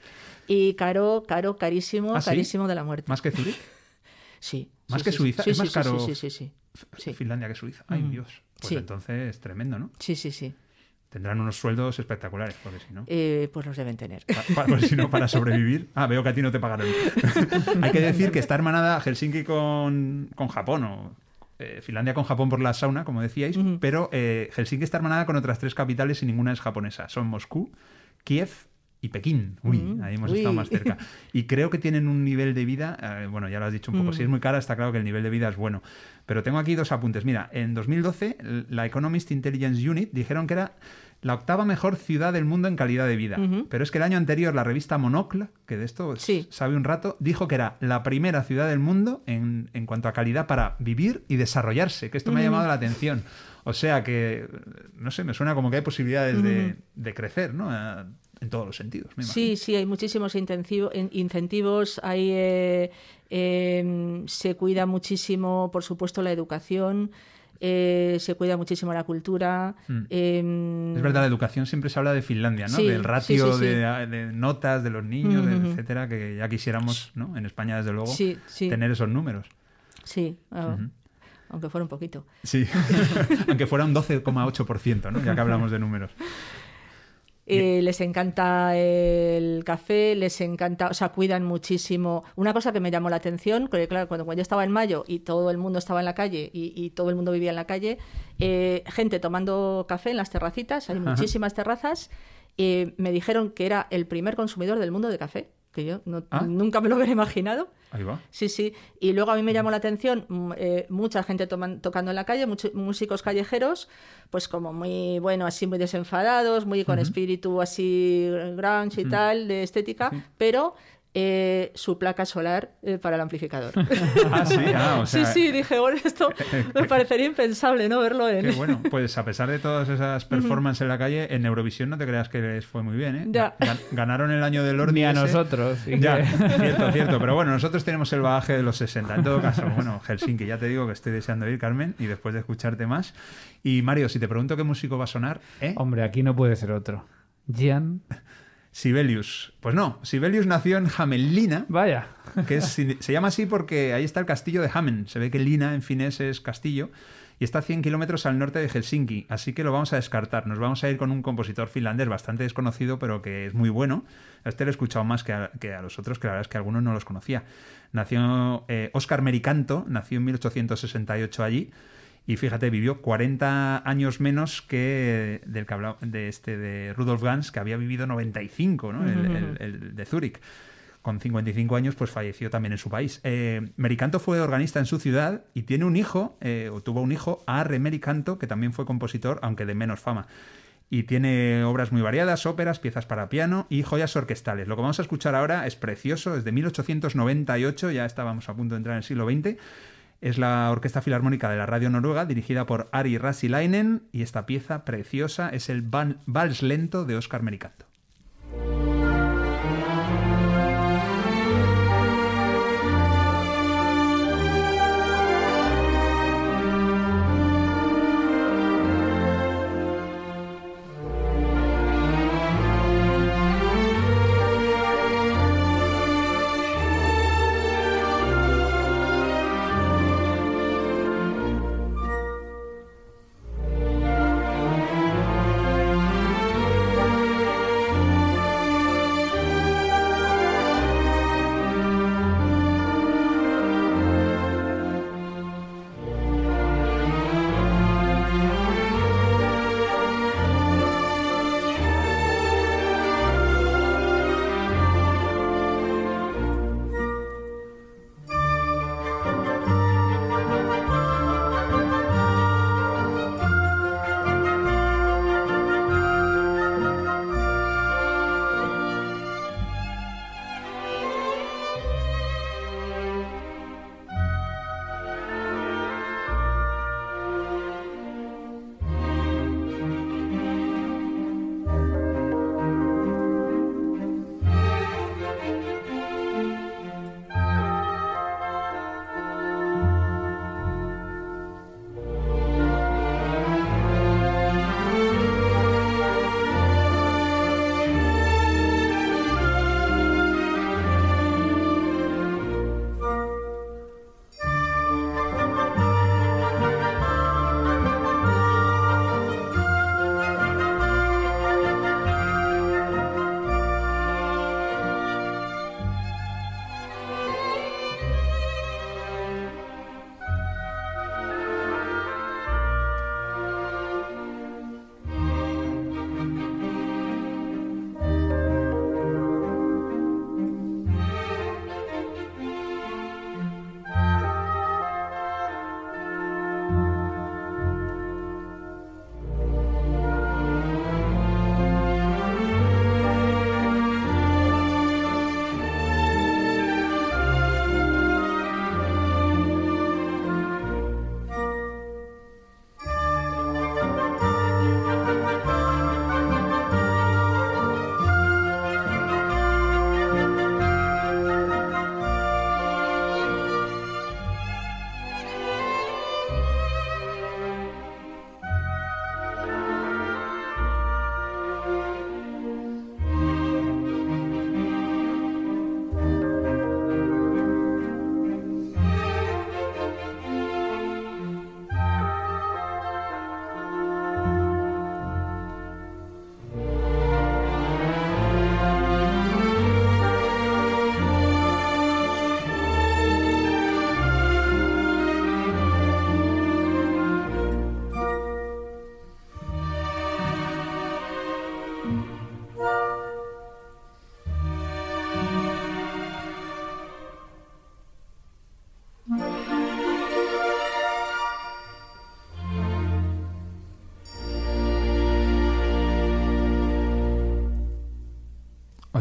Y caro, caro, carísimo, ¿Ah, carísimo de la muerte. ¿Más que Zurich? <laughs> sí. ¿Más que Suiza? ¿Es más caro sí, sí, sí, Finlandia que Suiza? Ay, Dios. Pues entonces, tremendo, ¿no? Sí, sí, sí. Tendrán unos sueldos espectaculares, porque si no. Eh, pues los deben tener. pues si no, para sobrevivir. <laughs> Ah, veo que a ti no te pagaron. <laughs> Hay que decir que está hermanada Helsinki con, con Japón, o eh, Finlandia con Japón por la sauna, como decíais, pero eh, Helsinki está hermanada con otras tres capitales y ninguna es japonesa. Son Moscú, Kiev y Pekín. Uy, ahí hemos estado más cerca. Y creo que tienen un nivel de vida, eh, bueno, ya lo has dicho un poco, si es muy cara, está claro que el nivel de vida es bueno. Pero tengo aquí dos apuntes. Mira, en 2012, la Economist Intelligence Unit dijeron que era la octava mejor ciudad del mundo en calidad de vida. Pero es que el año anterior la revista Monocle, que de esto sabe un rato, dijo que era la primera ciudad del mundo en, en cuanto a calidad para vivir y desarrollarse, que esto me ha llamado la atención. O sea que, no sé, me suena como que hay posibilidades de, de, crecer, ¿no? en todos los sentidos. sí, sí, hay muchísimos incentivos, hay, eh, em, se cuida muchísimo, por supuesto, la educación. Eh, se cuida muchísimo la cultura. Mm. Em, es verdad, la educación siempre se habla de Finlandia, ¿no? Del ratio de, notas de los niños, etcétera, que ya quisiéramos, ¿no? En España, desde luego, tener esos números. Sí, ah, aunque fuera un poquito. Sí, <laughs> aunque fuera un 12,8%, ¿no? Ya que hablamos de números. Eh, les encanta el café, les encanta, o sea, cuidan muchísimo. Una cosa que me llamó la atención, porque claro, cuando, yo estaba en mayo y todo el mundo estaba en la calle y, todo el mundo vivía en la calle, eh, gente tomando café en las terracitas, hay muchísimas terrazas, eh, me dijeron que era el primer consumidor del mundo de café que yo ah. nunca me lo hubiera imaginado. Ahí va. Sí, sí. Y luego a mí me llamó la atención mm, eh, mucha gente tocando en la calle, muchos músicos callejeros, pues como muy, bueno, así muy desenfadados, muy con espíritu así grunge y tal, de estética, pero eh, su placa solar eh, para el amplificador. <laughs> ah, sí, ah, o <laughs> sea... sí, sí, dije, bueno, esto <laughs> me parecería impensable, ¿no? Verlo en... Qué bueno, pues a pesar de todas esas performances en la calle, en Eurovisión no te creas que les fue muy bien, ¿eh? Ya. Ganaron el año del Lord Ni a nosotros. Ya, cierto, cierto, pero bueno, nosotros tenemos el bagaje de los 60. En todo caso, bueno, Helsinki, ya te digo que estoy deseando ir, Carmen, y después de escucharte más. Y Mario, si te pregunto qué músico va a sonar, ¿eh? Hombre, aquí no puede ser otro. Gian Sibelius. Pues no, Sibelius nació en Hamelina. Vaya. Que se llama así porque ahí está el castillo de Hamen. Se ve que Lina en finés es castillo y está a 100 kilómetros al norte de Helsinki, así que lo vamos a descartar. Nos vamos a ir con un compositor finlandés bastante desconocido, pero que es muy bueno. Este lo he escuchado más que a, los otros, que la verdad es que algunos no los conocía. Nació eh, Oscar Mericanto, nació en 1868 allí y fíjate, vivió 40 años menos que del que hablaba, de este de Rudolf Gans, que había vivido 95, ¿no? el, de Zúrich. Con 55 años, pues falleció también en su país. Eh, Mericanto fue organista en su ciudad y tiene un hijo, eh, o tuvo un hijo, Arre Mericanto, que también fue compositor, aunque de menos fama. Y tiene obras muy variadas, óperas, piezas para piano y joyas orquestales. Lo que vamos a escuchar ahora es precioso, es de 1898, ya estábamos a punto de entrar en el siglo XX es la Orquesta Filarmónica de la Radio Noruega, dirigida por Ari Rasilainen, y esta pieza preciosa es el Vals Lento de Oscar Mericanto.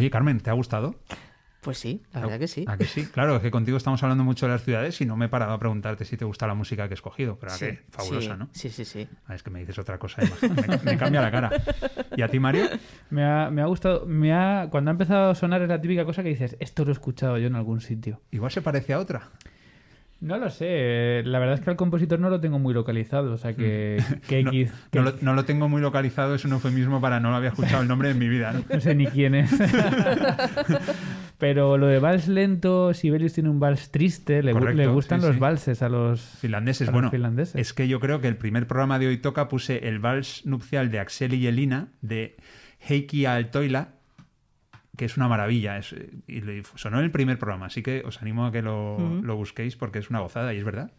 Oye, Carmen, ¿te ha gustado? Pues sí, la verdad que sí. ¿A que sí? Claro, es que contigo estamos hablando mucho de las ciudades y no me he parado a preguntarte si te gusta la música que he escogido, pero sí, que fabulosa, sí, ¿no? Sí, sí, sí. Ah, es que me dices otra cosa, me, me, cambia la cara. ¿Y a ti, Mario? <laughs> Me ha, me ha gustado, me ha, cuando ha empezado a sonar es la típica cosa que dices, esto lo he escuchado yo en algún sitio. Igual se parece a otra. No lo sé. La verdad es que al compositor no lo tengo muy localizado. O sea que. <laughs> que, no, que... No, lo, no, lo, tengo muy localizado, es un eufemismo para no lo había escuchado el nombre en mi vida. No, no sé ni quién es. <laughs> Pero lo de vals lento, Sibelius tiene un vals triste, le, Correcto, le gustan sí, los sí. valses a los finlandeses. a los bueno, finlandeses. es que yo creo que el primer programa de hoy toca puse el vals nupcial de Axel y Elina de Heikki Altoila, que es una maravilla. Es, y sonó en el primer programa, así que os animo a que lo, lo busquéis porque es una gozada y es verdad.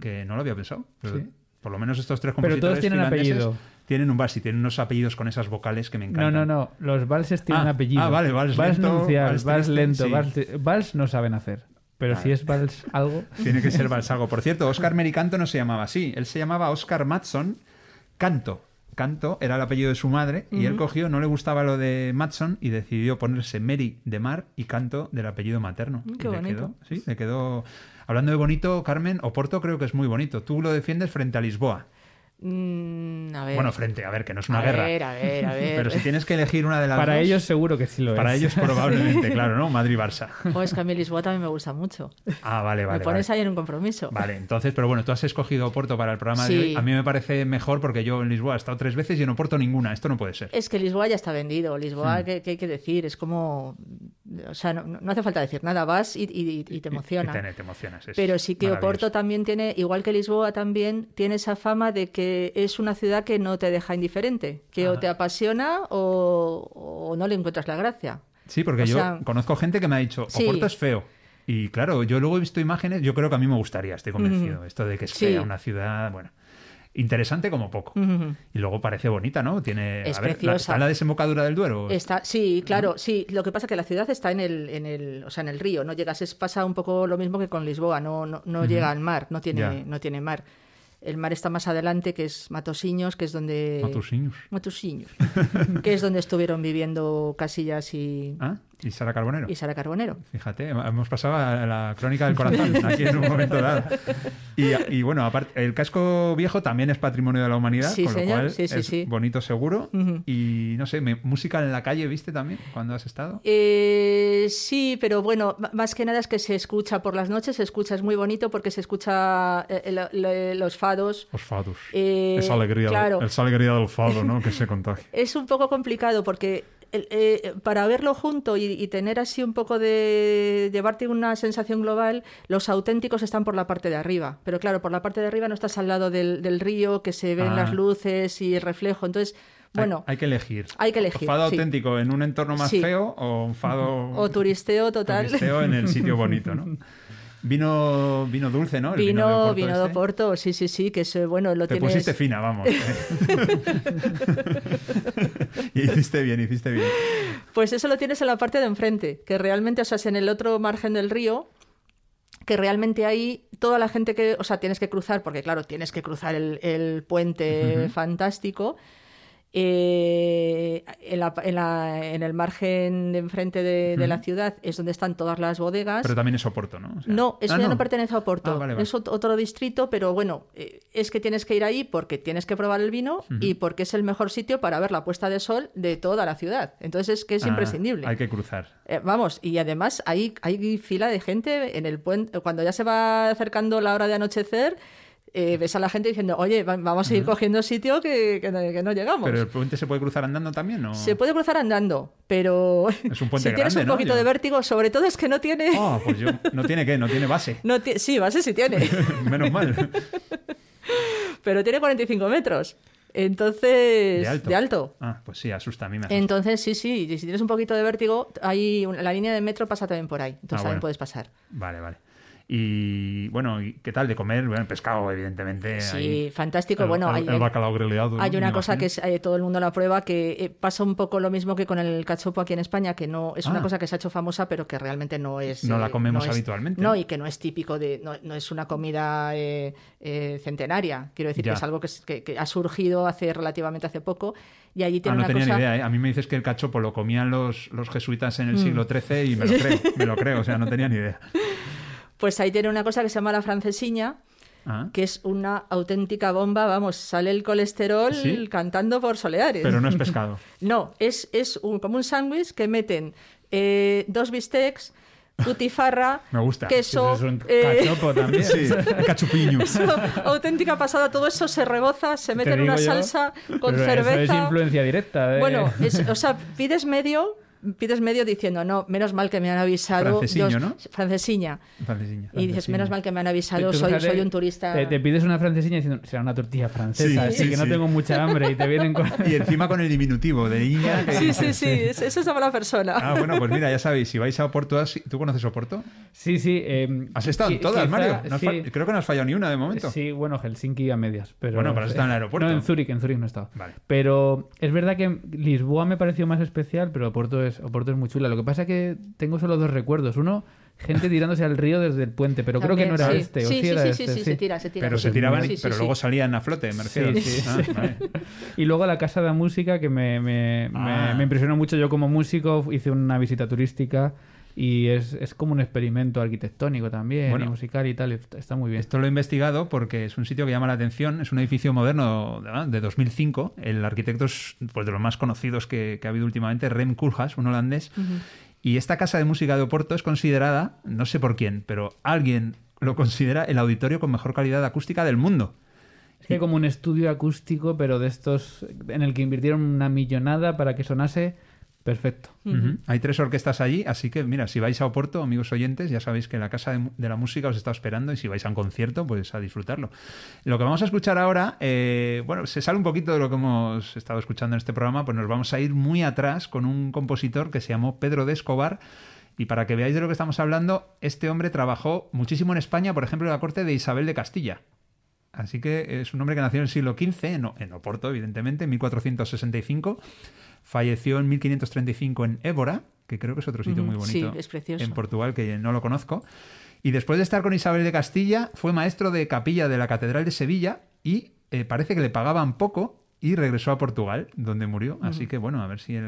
Que no lo había pensado. Pero Sí. Por lo menos estos tres Pero compositores todos tienen apellido. Tienen un vals y tienen unos apellidos con esas vocales que me No, encantan. no, no. Los valses tienen Ah, apellido. ah, vale, vals lento, nupcial, vals vals lento, sí. vals, vals no saben hacer. Pero si es vals algo. <laughs> Tiene que ser Balsago. Por cierto, Oscar <laughs> Mericanto no se llamaba así. Él se llamaba Oscar Matson Canto. Canto era el apellido de su madre y él cogió, no le gustaba lo de Matson y decidió ponerse Mary de Mar y Canto del apellido materno. Mm, Y qué le bonito. quedó, sí, le quedó. Hablando de bonito, Carmen, Oporto creo que es muy bonito. Tú lo defiendes frente a Lisboa. Mm, a ver. Bueno, frente, a ver, que no es una a guerra. ver, a ver, a ver. Pero si tienes que elegir una de las Para dos, ellos seguro que sí lo Para es. ellos probablemente, claro, ¿no? Madrid-Barça. Jo, es que a mí Lisboa también me gusta mucho. Ah, vale, vale. me pones vale. ahí en un compromiso. Vale, entonces, pero bueno, tú has escogido Oporto para el programa de Sí. hoy. A mí me parece mejor porque yo en Lisboa he estado tres veces y en Oporto ninguna. Esto no puede ser. Es que Lisboa ya está vendido. Hmm. Lisboa, ¿qué, qué hay que decir? Es como. O sea, no, no hace falta decir nada. Vas y, y- y te emociona. Y te, te emocionas. es Pero sí que. Oporto también tiene, igual que Lisboa también, tiene esa fama de que es una ciudad que no te deja indiferente, que o te apasiona o, o no le encuentras la gracia. Sí, porque o yo sea- conozco gente que me ha dicho, Sí. Oporto es feo. Y claro, yo luego he visto imágenes, yo creo que a mí me gustaría, estoy convencido. Esto de que es Sí. fea una ciudad, bueno, interesante como poco. Y luego parece bonita, ¿no? Tiene, Es a ver, la-. ¿Está la desembocadura del Duero? Está, sí, claro, sí. Lo que pasa es que la ciudad está en el, en el, o sea, en el río. No llegas, es, pasa un poco lo mismo que con Lisboa. No, no, no llega al mar, no Ya. tiene, no tiene mar. El mar está más adelante, que es Matosiños, que es donde. Matosiños, que es donde estuvieron viviendo Casillas y, ¿Ah? ¿Y Sara Carbonero? y Sara Carbonero. Fíjate, hemos pasado a la crónica del corazón <laughs> aquí en un momento dado. Y, y bueno, aparte, el casco viejo también es patrimonio de la humanidad, Sí, con lo señor, cual sí, sí, es bonito seguro. Ujú. Y no sé, música en la calle, ¿viste también cuando has estado? Eh, sí, pero bueno, más que nada es que se escucha por las noches, se escucha, es muy bonito porque se escucha eh, el- el- los fados. Los fados. Eh, esa alegría, claro. esa alegría del fado, ¿no? Que se contagia. <laughs> Es un poco complicado porque el- eh, para verlo junto y, y tener así un poco de llevarte una sensación global, los auténticos están por la parte de arriba. Pero claro, por la parte de arriba no estás al lado del, del río, que se ven Ah. las luces y el reflejo. Entonces, bueno, hay, hay que elegir. hay que elegir, Fado sí. auténtico en un entorno más Sí. feo o un fado o turisteo total. turisteo en el sitio bonito, ¿no? <laughs> Vino, vino dulce, ¿no? El Vino, de Oporto vino de este. Oporto, sí, sí, sí, que es, eh, bueno, lo Te tienes... pusiste fina, vamos. <laughs> y hiciste bien, hiciste bien. Pues eso lo tienes en la parte de enfrente, que realmente, o sea, es en el otro margen del río, que realmente ahí toda la gente que, o sea, tienes que cruzar, porque claro, tienes que cruzar el, el puente fantástico. Eh, en, la- en la- en el margen de enfrente de, de la ciudad es donde están todas las bodegas. Pero también es Oporto, ¿no? O sea- No, eso Ah, ya no. pertenece a Oporto. Ah, vale, vale. Es ot- otro distrito, pero bueno, eh, es que tienes que ir ahí porque tienes que probar el vino y porque es el mejor sitio para ver la puesta de sol de toda la ciudad. Entonces es que es Ah, imprescindible. Hay que cruzar. Eh, vamos, y además hay, hay fila de gente en el puente. Cuando ya se va acercando la hora de anochecer, eh, ves a la gente diciendo, oye, va- vamos a ir cogiendo sitio que, que no, que no llegamos. ¿Pero el puente se puede cruzar andando también? ¿o? Se puede cruzar andando, pero <laughs> Es un puente si tienes grande, un ¿no? poquito Yo- de vértigo, sobre todo es que no tiene... Ah, pues yo... No tiene qué, no tiene base. <laughs> No ti- sí, base sí tiene. <laughs> Menos mal. pero tiene 45 metros. Entonces, De alto. alto. Ah, pues sí, asusta a mí me asusta. Entonces, sí, sí, y si tienes un poquito de vértigo, hay un- la línea de metro pasa también por ahí. Entonces Ah, también bueno. puedes pasar. Vale, vale. Y bueno, ¿qué tal de comer? Bueno, pescado, evidentemente. Sí, fantástico. bueno, hay, el bacalao grillado. Hay una cosa que eh, todo el mundo la prueba, que eh, pasa un poco lo mismo que con el cachopo aquí en España, que no es una ah. cosa que se ha hecho famosa, pero que realmente no es. No la comemos habitualmente. no, y que no es típico de. No, es una comida centenaria. Quiero decir que es algo que, ha surgido hace relativamente hace poco. Y allí tiene ah, no tenía ni idea. A mí me dices que el cachopo lo comían los, los jesuitas en el mm. siglo XIII y me lo <laughs> creo, me lo creo. O sea, no tenía ni idea. Pues ahí tiene una cosa que se llama la francesiña, ah. que es una auténtica bomba, vamos, sale el colesterol cantando por soleares. Pero no es <laughs> pescado. no, es, es como un sándwich que meten eh, dos bistecs, <laughs> putifarra, Me gusta. queso, es un eh, cachopo también. <laughs> sí, cachupiño. auténtica pasada, todo eso se reboza, se mete en una salsa con cerveza. Eso es influencia directa. ¿eh? Bueno, o sea, pides medio pides medio diciendo, no, menos mal que me han avisado. Francesiño, ¿no? Francesiña. Y dices, menos mal que me han avisado, soy, soy un turista. Te, pides una francesiña diciendo, será una tortilla francesa, así que no tengo mucha hambre y te vienen con... <laughs> Y encima con el diminutivo de niña. Sí, sí, sí, esa es una mala persona. Ah, bueno, pues mira, ya sabéis, si vais a Oporto, ¿tú conoces Oporto? Sí, sí. Em, ¿Has estado en todas, Mario? creo que no has fallado ni una de momento. Sí, bueno, Helsinki a medias. Pero, bueno, pero has estado en el aeropuerto. No, en Zúrich, en Zúrich no he estado. Vale. Pero es verdad que Lisboa me pareció más especial, pero Oporto es, Oporto es muy chula lo que pasa es que tengo solo dos recuerdos. Uno, gente <laughs> tirándose al río desde el puente, pero creo que no era este. Sí, sí, sí, sí, sí, se tira, se tira. Pero se tiraban, pero luego salían a flote, me refiero. Ah, <laughs> y luego la casa de música, que me, me, ah. me impresionó mucho. Yo como músico hice una visita turística y es, es, como un experimento arquitectónico también, y musical y tal, está muy bien. Esto lo he investigado porque es un sitio que llama la atención, es un edificio moderno de 2005, el arquitecto es pues, de los más conocidos que, que ha habido últimamente, Rem Koolhaas, un holandés, y esta casa de música de Oporto es considerada, no sé por quién, pero alguien lo considera el auditorio con mejor calidad acústica del mundo. Es que como un estudio acústico, pero de estos en el que invirtieron una millonada para que sonase Perfecto. Hay tres orquestas allí, así que mira, si vais a Oporto, amigos oyentes, ya sabéis que la Casa de, la Música os está esperando y si vais a un concierto, pues a disfrutarlo. Lo que vamos a escuchar ahora, eh, bueno, se sale un poquito de lo que hemos estado escuchando en este programa, pues nos vamos a ir muy atrás con un compositor que se llamó Pedro de Escobar. Y para que veáis de lo que estamos hablando, este hombre trabajó muchísimo en España, por ejemplo, en la corte de Isabel de Castilla. Así que es un hombre que nació en el siglo XV, en, en Oporto, evidentemente, en 1465 Falleció en 1535 en Évora, que creo que es otro sitio muy bonito. Sí, es precioso. En Portugal, que no lo conozco. Y después de estar con Isabel de Castilla, fue maestro de capilla de la Catedral de Sevilla y eh, parece que le pagaban poco y regresó a Portugal, donde murió. Así que bueno, a ver si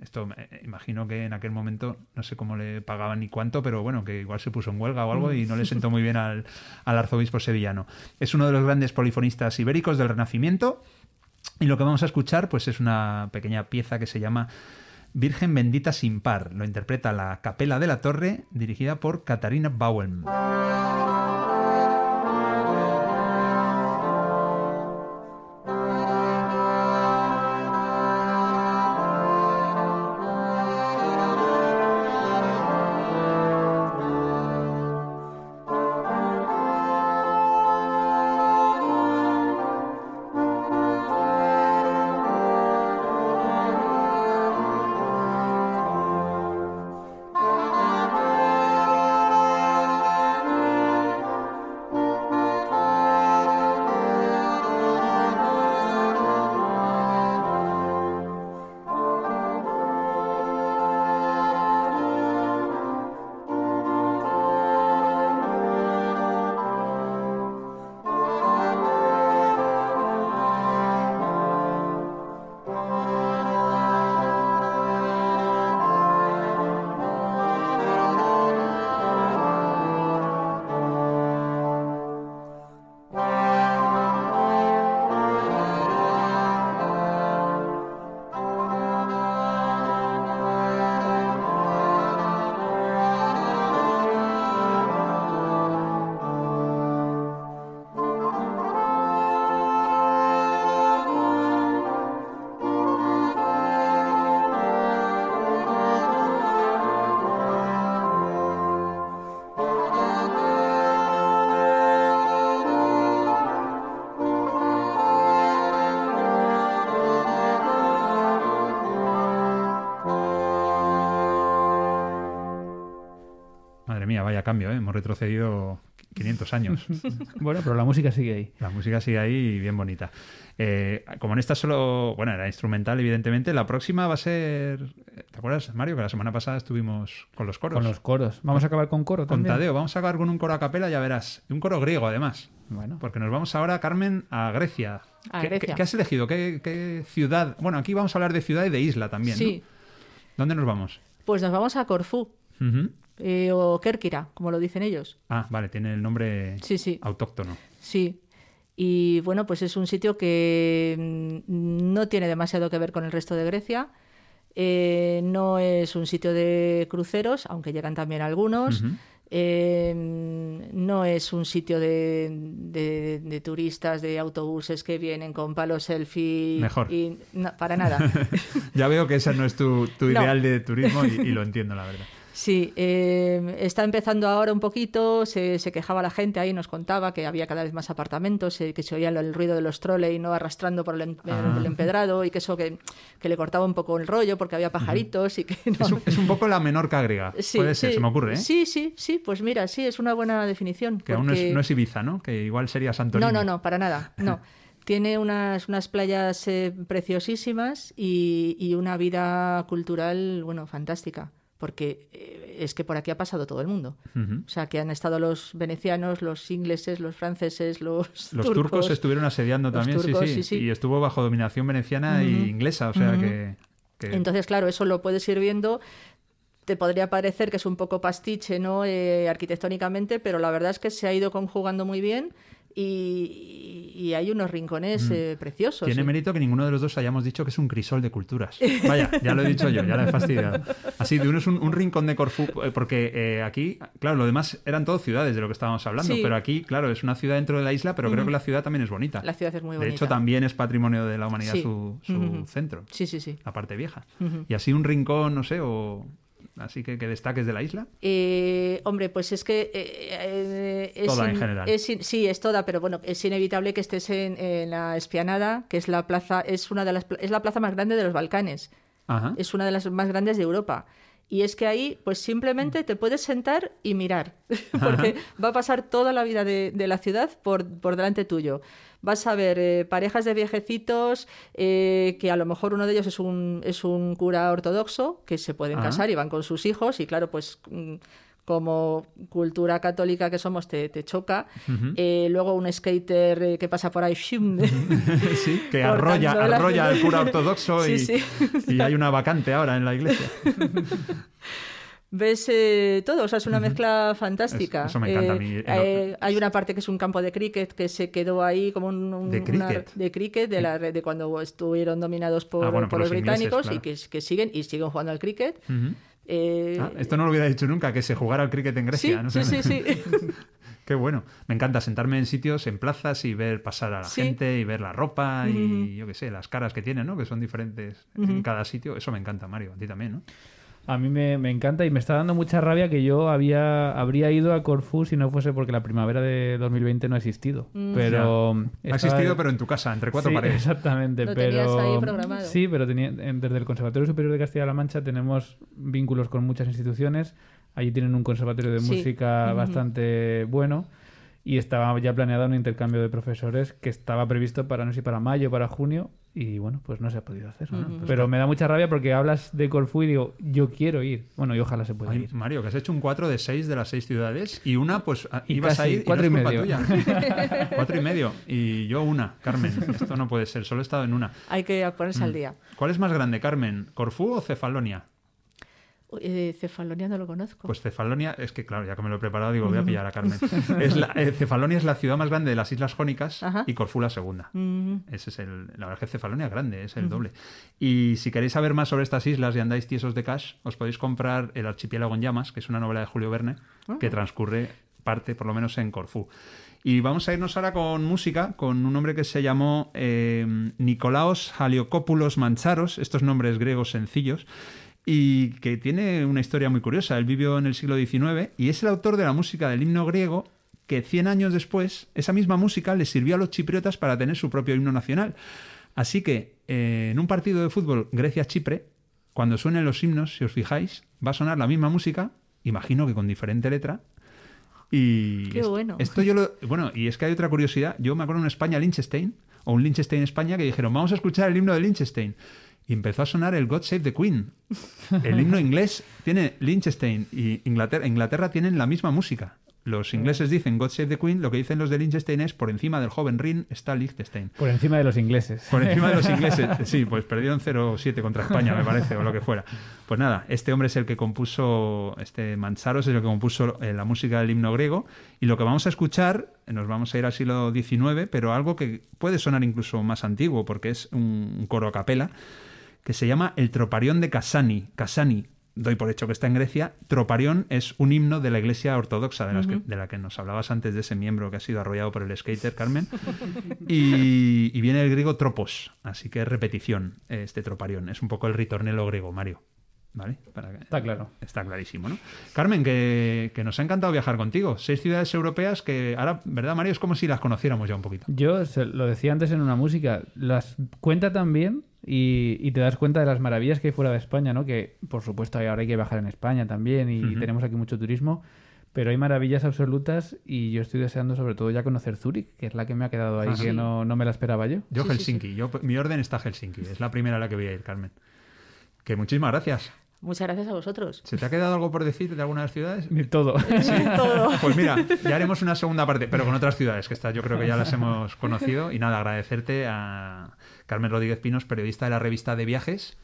esto imagino que en aquel momento no sé cómo le pagaban ni cuánto, pero bueno, que igual se puso en huelga o algo y no le sentó muy bien al, al arzobispo sevillano. Es uno de los grandes polifonistas ibéricos del Renacimiento y lo que vamos a escuchar pues es una pequeña pieza que se llama Virgen bendita sin par. Lo interpreta la Capela de la Torre, dirigida por Katarina Bauern. Vaya cambio, ¿eh? hemos retrocedido 500 años. <laughs> bueno, pero la música sigue ahí. La música sigue ahí y bien bonita. Eh, como en esta solo, bueno, era instrumental, evidentemente, la próxima va a ser. ¿Te acuerdas, Mario? Que la semana pasada estuvimos con los coros. Con los coros. Vamos a acabar con coro también. Con Tadeo, vamos a acabar con un coro a capela, ya verás. Un coro griego, además. Bueno. Porque nos vamos ahora, Carmen, a Grecia. A ¿Qué, Grecia. ¿qué, has elegido? ¿Qué, ciudad? Bueno, aquí vamos a hablar de ciudad y de isla también. Sí. ¿Dónde nos vamos? Pues nos vamos a Corfú. Eh, o Kerkira, como lo dicen ellos. Ah, vale, tiene el nombre sí, sí. autóctono. Sí. Y bueno, pues es un sitio que mm, no tiene demasiado que ver con el resto de Grecia. Eh, no es un sitio de cruceros, aunque llegan también algunos. Eh, no es un sitio de, turistas, de autobuses que vienen con palos selfie. Mejor. Y, para nada. <laughs> ya veo que ese no es tu, <laughs> ideal de turismo y lo entiendo, la verdad. Sí, eh, está empezando ahora un poquito, se, quejaba la gente ahí, nos contaba que había cada vez más apartamentos, eh, que se oía el, ruido de los troles no arrastrando por el, ah. empedrado y que eso que, le cortaba un poco el rollo porque había pajaritos y que... Es, un, poco la menor griega, <laughs> puede ser, se me ocurre. ¿eh? Sí, sí, sí, pues mira, sí, es una buena definición. Que aún no es, Ibiza, ¿no? Que igual sería Santorini. No, no, no, para nada, no. <laughs> Tiene unas, unas playas preciosísimas y, y una vida cultural, bueno, fantástica porque eh, es que por aquí ha pasado todo el mundo. O sea, que han estado los venecianos, los ingleses, los franceses, los, los turcos. estuvieron asediando también, sí, sí, Y estuvo bajo dominación veneciana e inglesa, o sea que, Entonces, claro, eso lo puedes ir viendo. Te podría parecer que es un poco pastiche, ¿no? Eh, arquitectónicamente, pero la verdad es que se ha ido conjugando muy bien y, hay unos rincones mm. eh, preciosos. Tiene mérito que ninguno de los dos hayamos dicho que es un crisol de culturas. Vaya, ya lo he dicho yo, ya lo he fastidiado. Así, de uno es un, rincón de Corfú, eh, porque eh, aquí, claro, lo demás eran todo ciudades de lo que estábamos hablando, pero aquí, claro, es una ciudad dentro de la isla, pero creo que la ciudad también es bonita. La ciudad es muy bonita. De hecho, también es patrimonio de la humanidad su, centro. Sí, sí, sí. La parte vieja. Y así un rincón, no sé, o así que que destaques de la isla? Eh, hombre, pues es que... Eh, eh, toda en general. sí, es toda, pero bueno, es inevitable que estés en, la Espianada, que es la plaza, es una de las, es la plaza más grande de los Balcanes. Es una de las más grandes de Europa. Y es que ahí, pues simplemente te puedes sentar y mirar, <laughs> porque va a pasar toda la vida de, la ciudad por, por delante tuyo vas a ver eh, parejas de viejecitos eh, que a lo mejor uno de ellos es un, es un cura ortodoxo, que se pueden casar y van con sus hijos y claro, pues... Mm, como cultura católica que somos te, te choca. Eh, luego un skater que pasa por ahí, <laughs> sí, que <laughs> arrolla, arrolla al cura <laughs> ortodoxo y, y, hay una vacante ahora en la iglesia. Ves eh, todo, o sea, es una mezcla fantástica. eso me encanta a mí. Eh, hay una parte que es un campo de cricket que se quedó ahí como un... ¿De cricket? de cricket, de, la, de cuando estuvieron dominados por, ah, por, los, británicos y que, que, siguen y siguen jugando al cricket. Eh, ah, esto no lo hubiera dicho nunca, que se jugara al cricket en Grecia. Sí, sí, sí, <laughs> Qué bueno. Me encanta sentarme en sitios, en plazas y ver pasar a la gente y ver la ropa y yo qué sé, las caras que tienen, ¿no? Que son diferentes en cada sitio. Eso me encanta, Mario. A ti también, ¿no? A mí me, encanta y me está dando mucha rabia que yo había habría ido a Corfú si no fuese porque la primavera de 2020 no ha existido. Mm. Pero ha existido, pero en tu casa, entre cuatro paredes. Exactamente. Lo pero ahí programado. sí, pero tenía, desde el Conservatorio Superior de Castilla-La Mancha tenemos vínculos con muchas instituciones. Allí tienen un conservatorio de música bastante bueno y estaba ya planeado un intercambio de profesores que estaba previsto para no sé si para mayo, para junio y bueno, pues no se ha podido hacer. Pero me da mucha rabia porque hablas de Corfú y digo, yo quiero ir. Bueno, y ojalá se pueda ir. Mario, que has hecho un 4 de 6 de las 6 ciudades y una, pues ibas a ir. 4 y, medio. 4 <laughs> y medio. Y yo una, Carmen. Esto no puede ser, solo he estado en una. Hay que ponerse al mm. día. ¿Cuál es más grande, Carmen? ¿Corfú o Cefalonia? Eh, Cefalonia no lo conozco. Pues Cefalonia, es que claro, ya que me lo he preparado, digo, voy a pillar a Carmen. <laughs> es la, eh, Cefalonia es la ciudad más grande de las Islas Jónicas y Corfú la segunda. Ese es el, la verdad es que Cefalonia es grande, es el doble. Y si queréis saber más sobre estas islas y andáis tiesos de cash, os podéis comprar El Archipiélago en Llamas, que es una novela de Julio Verne, ah. que transcurre parte, por lo menos, en Corfú. Y vamos a irnos ahora con música, con un hombre que se llamó eh, Nicolaos Haliocópulos Mancharos, estos nombres griegos sencillos, y que tiene una historia muy curiosa. Él vivió en el siglo XIX y es el autor de la música del himno griego que 100 años después esa misma música le sirvió a los chipriotas para tener su propio himno nacional. Así que eh, en un partido de fútbol Grecia-Chipre, cuando suenen los himnos, si os fijáis, va a sonar la misma música imagino que con diferente letra. Y Qué bueno. Esto yo lo, bueno, y es que hay otra curiosidad. Yo me acuerdo en España, Liechtenstein, o un Liechtenstein España, que dijeron, vamos a escuchar el himno de Liechtenstein. Y empezó a sonar el God Save the Queen. El himno <laughs> inglés tiene Liechtenstein y Inglaterra, Inglaterra tienen la misma música. Los ingleses dicen God Save the Queen, lo que dicen los de Liechtenstein es por encima del joven Rin está Liechtenstein. Por encima de los ingleses. Por encima de los <laughs> ingleses, sí, pues perdieron 0-7 contra España, me parece, o lo que fuera. Pues nada, este hombre es el que compuso, este Mancharos es el que compuso eh, la música del himno griego, y lo que vamos a escuchar, nos vamos a ir al siglo XIX, pero algo que puede sonar incluso más antiguo, porque es un coro a capela, que se llama El Troparión de Casani. Casani, doy por hecho que está en Grecia, Troparión es un himno de la Iglesia Ortodoxa, de, la que nos hablabas antes de ese miembro que ha sido arrollado por el skater, Carmen. <laughs> Y, viene el griego tropos, así que es repetición, este Troparión. Es un poco el ritornelo griego, Mario. ¿Vale? está claro. Está clarísimo, ¿no? Carmen, que, nos ha encantado viajar contigo. Seis ciudades europeas que ahora, ¿verdad, Mario? Es como si las conociéramos ya un poquito. Yo lo decía antes en una música, las cuenta también y, te das cuenta de las maravillas que hay fuera de España, ¿no? Que, por supuesto, ahora hay que viajar en España también y tenemos aquí mucho turismo, pero hay maravillas absolutas y yo estoy deseando sobre todo ya conocer Zúrich, que es la que me ha quedado ahí, que no, me la esperaba yo. Yo Helsinki, Yo, mi orden está Helsinki, es la primera a la que voy a ir, Carmen. Que muchísimas gracias. Muchas gracias a vosotros. ¿Se te ha quedado algo por decir de alguna de las ciudades? Todo. ¿Sí? Todo. Pues mira, ya haremos una segunda parte, pero con otras ciudades, que estas yo creo que ya las hemos conocido. Y nada, agradecerte a Carmen Rodríguez Pinos, periodista de la revista de viajes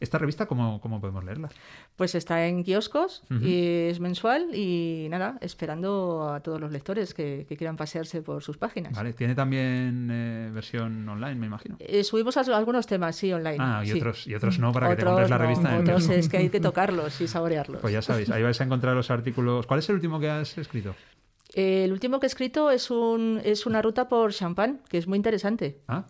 ¿Esta revista cómo, cómo podemos leerla? Pues está en kioscos y es mensual y nada, esperando a todos los lectores que, quieran pasearse por sus páginas. Vale, tiene también eh, versión online, me imagino. Eh, subimos algunos temas, sí, online. Ah, y, otros, y otros no, para que te compres la revista. No, otros es que hay que <laughs> tocarlos y saborearlos. Pues ya sabéis, ahí vais a encontrar los artículos. ¿Cuál es el último que has escrito? el último que he escrito es, un, es una ruta por champán, que es muy interesante. Ah.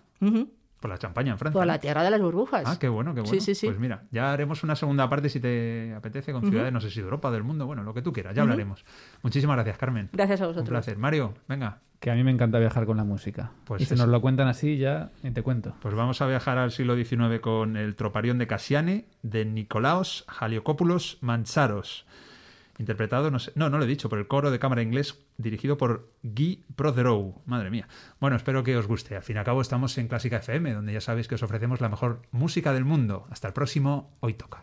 Por la champaña en Francia. Por la tierra de las burbujas. Ah, qué bueno, qué bueno. Sí, sí, sí. Pues mira, ya haremos una segunda parte si te apetece con ciudades, no sé si de Europa, del mundo, bueno, lo que tú quieras, ya hablaremos. Muchísimas gracias, Carmen. Gracias a vosotros. Un placer. Mario, venga. Que a mí me encanta viajar con la música. Pues y si nos lo cuentan así, ya te cuento. Pues vamos a viajar al siglo XIX con el Troparión de Cassiane de Nicolaos Haliocópulos Mancharos interpretado, no, sé, no, no lo he dicho, por el coro de cámara inglés dirigido por Guy Protheroe. Madre mía. Bueno, espero que os guste. Al fin y al cabo estamos en Clásica FM, donde ya sabéis que os ofrecemos la mejor música del mundo. Hasta el próximo, hoy toca.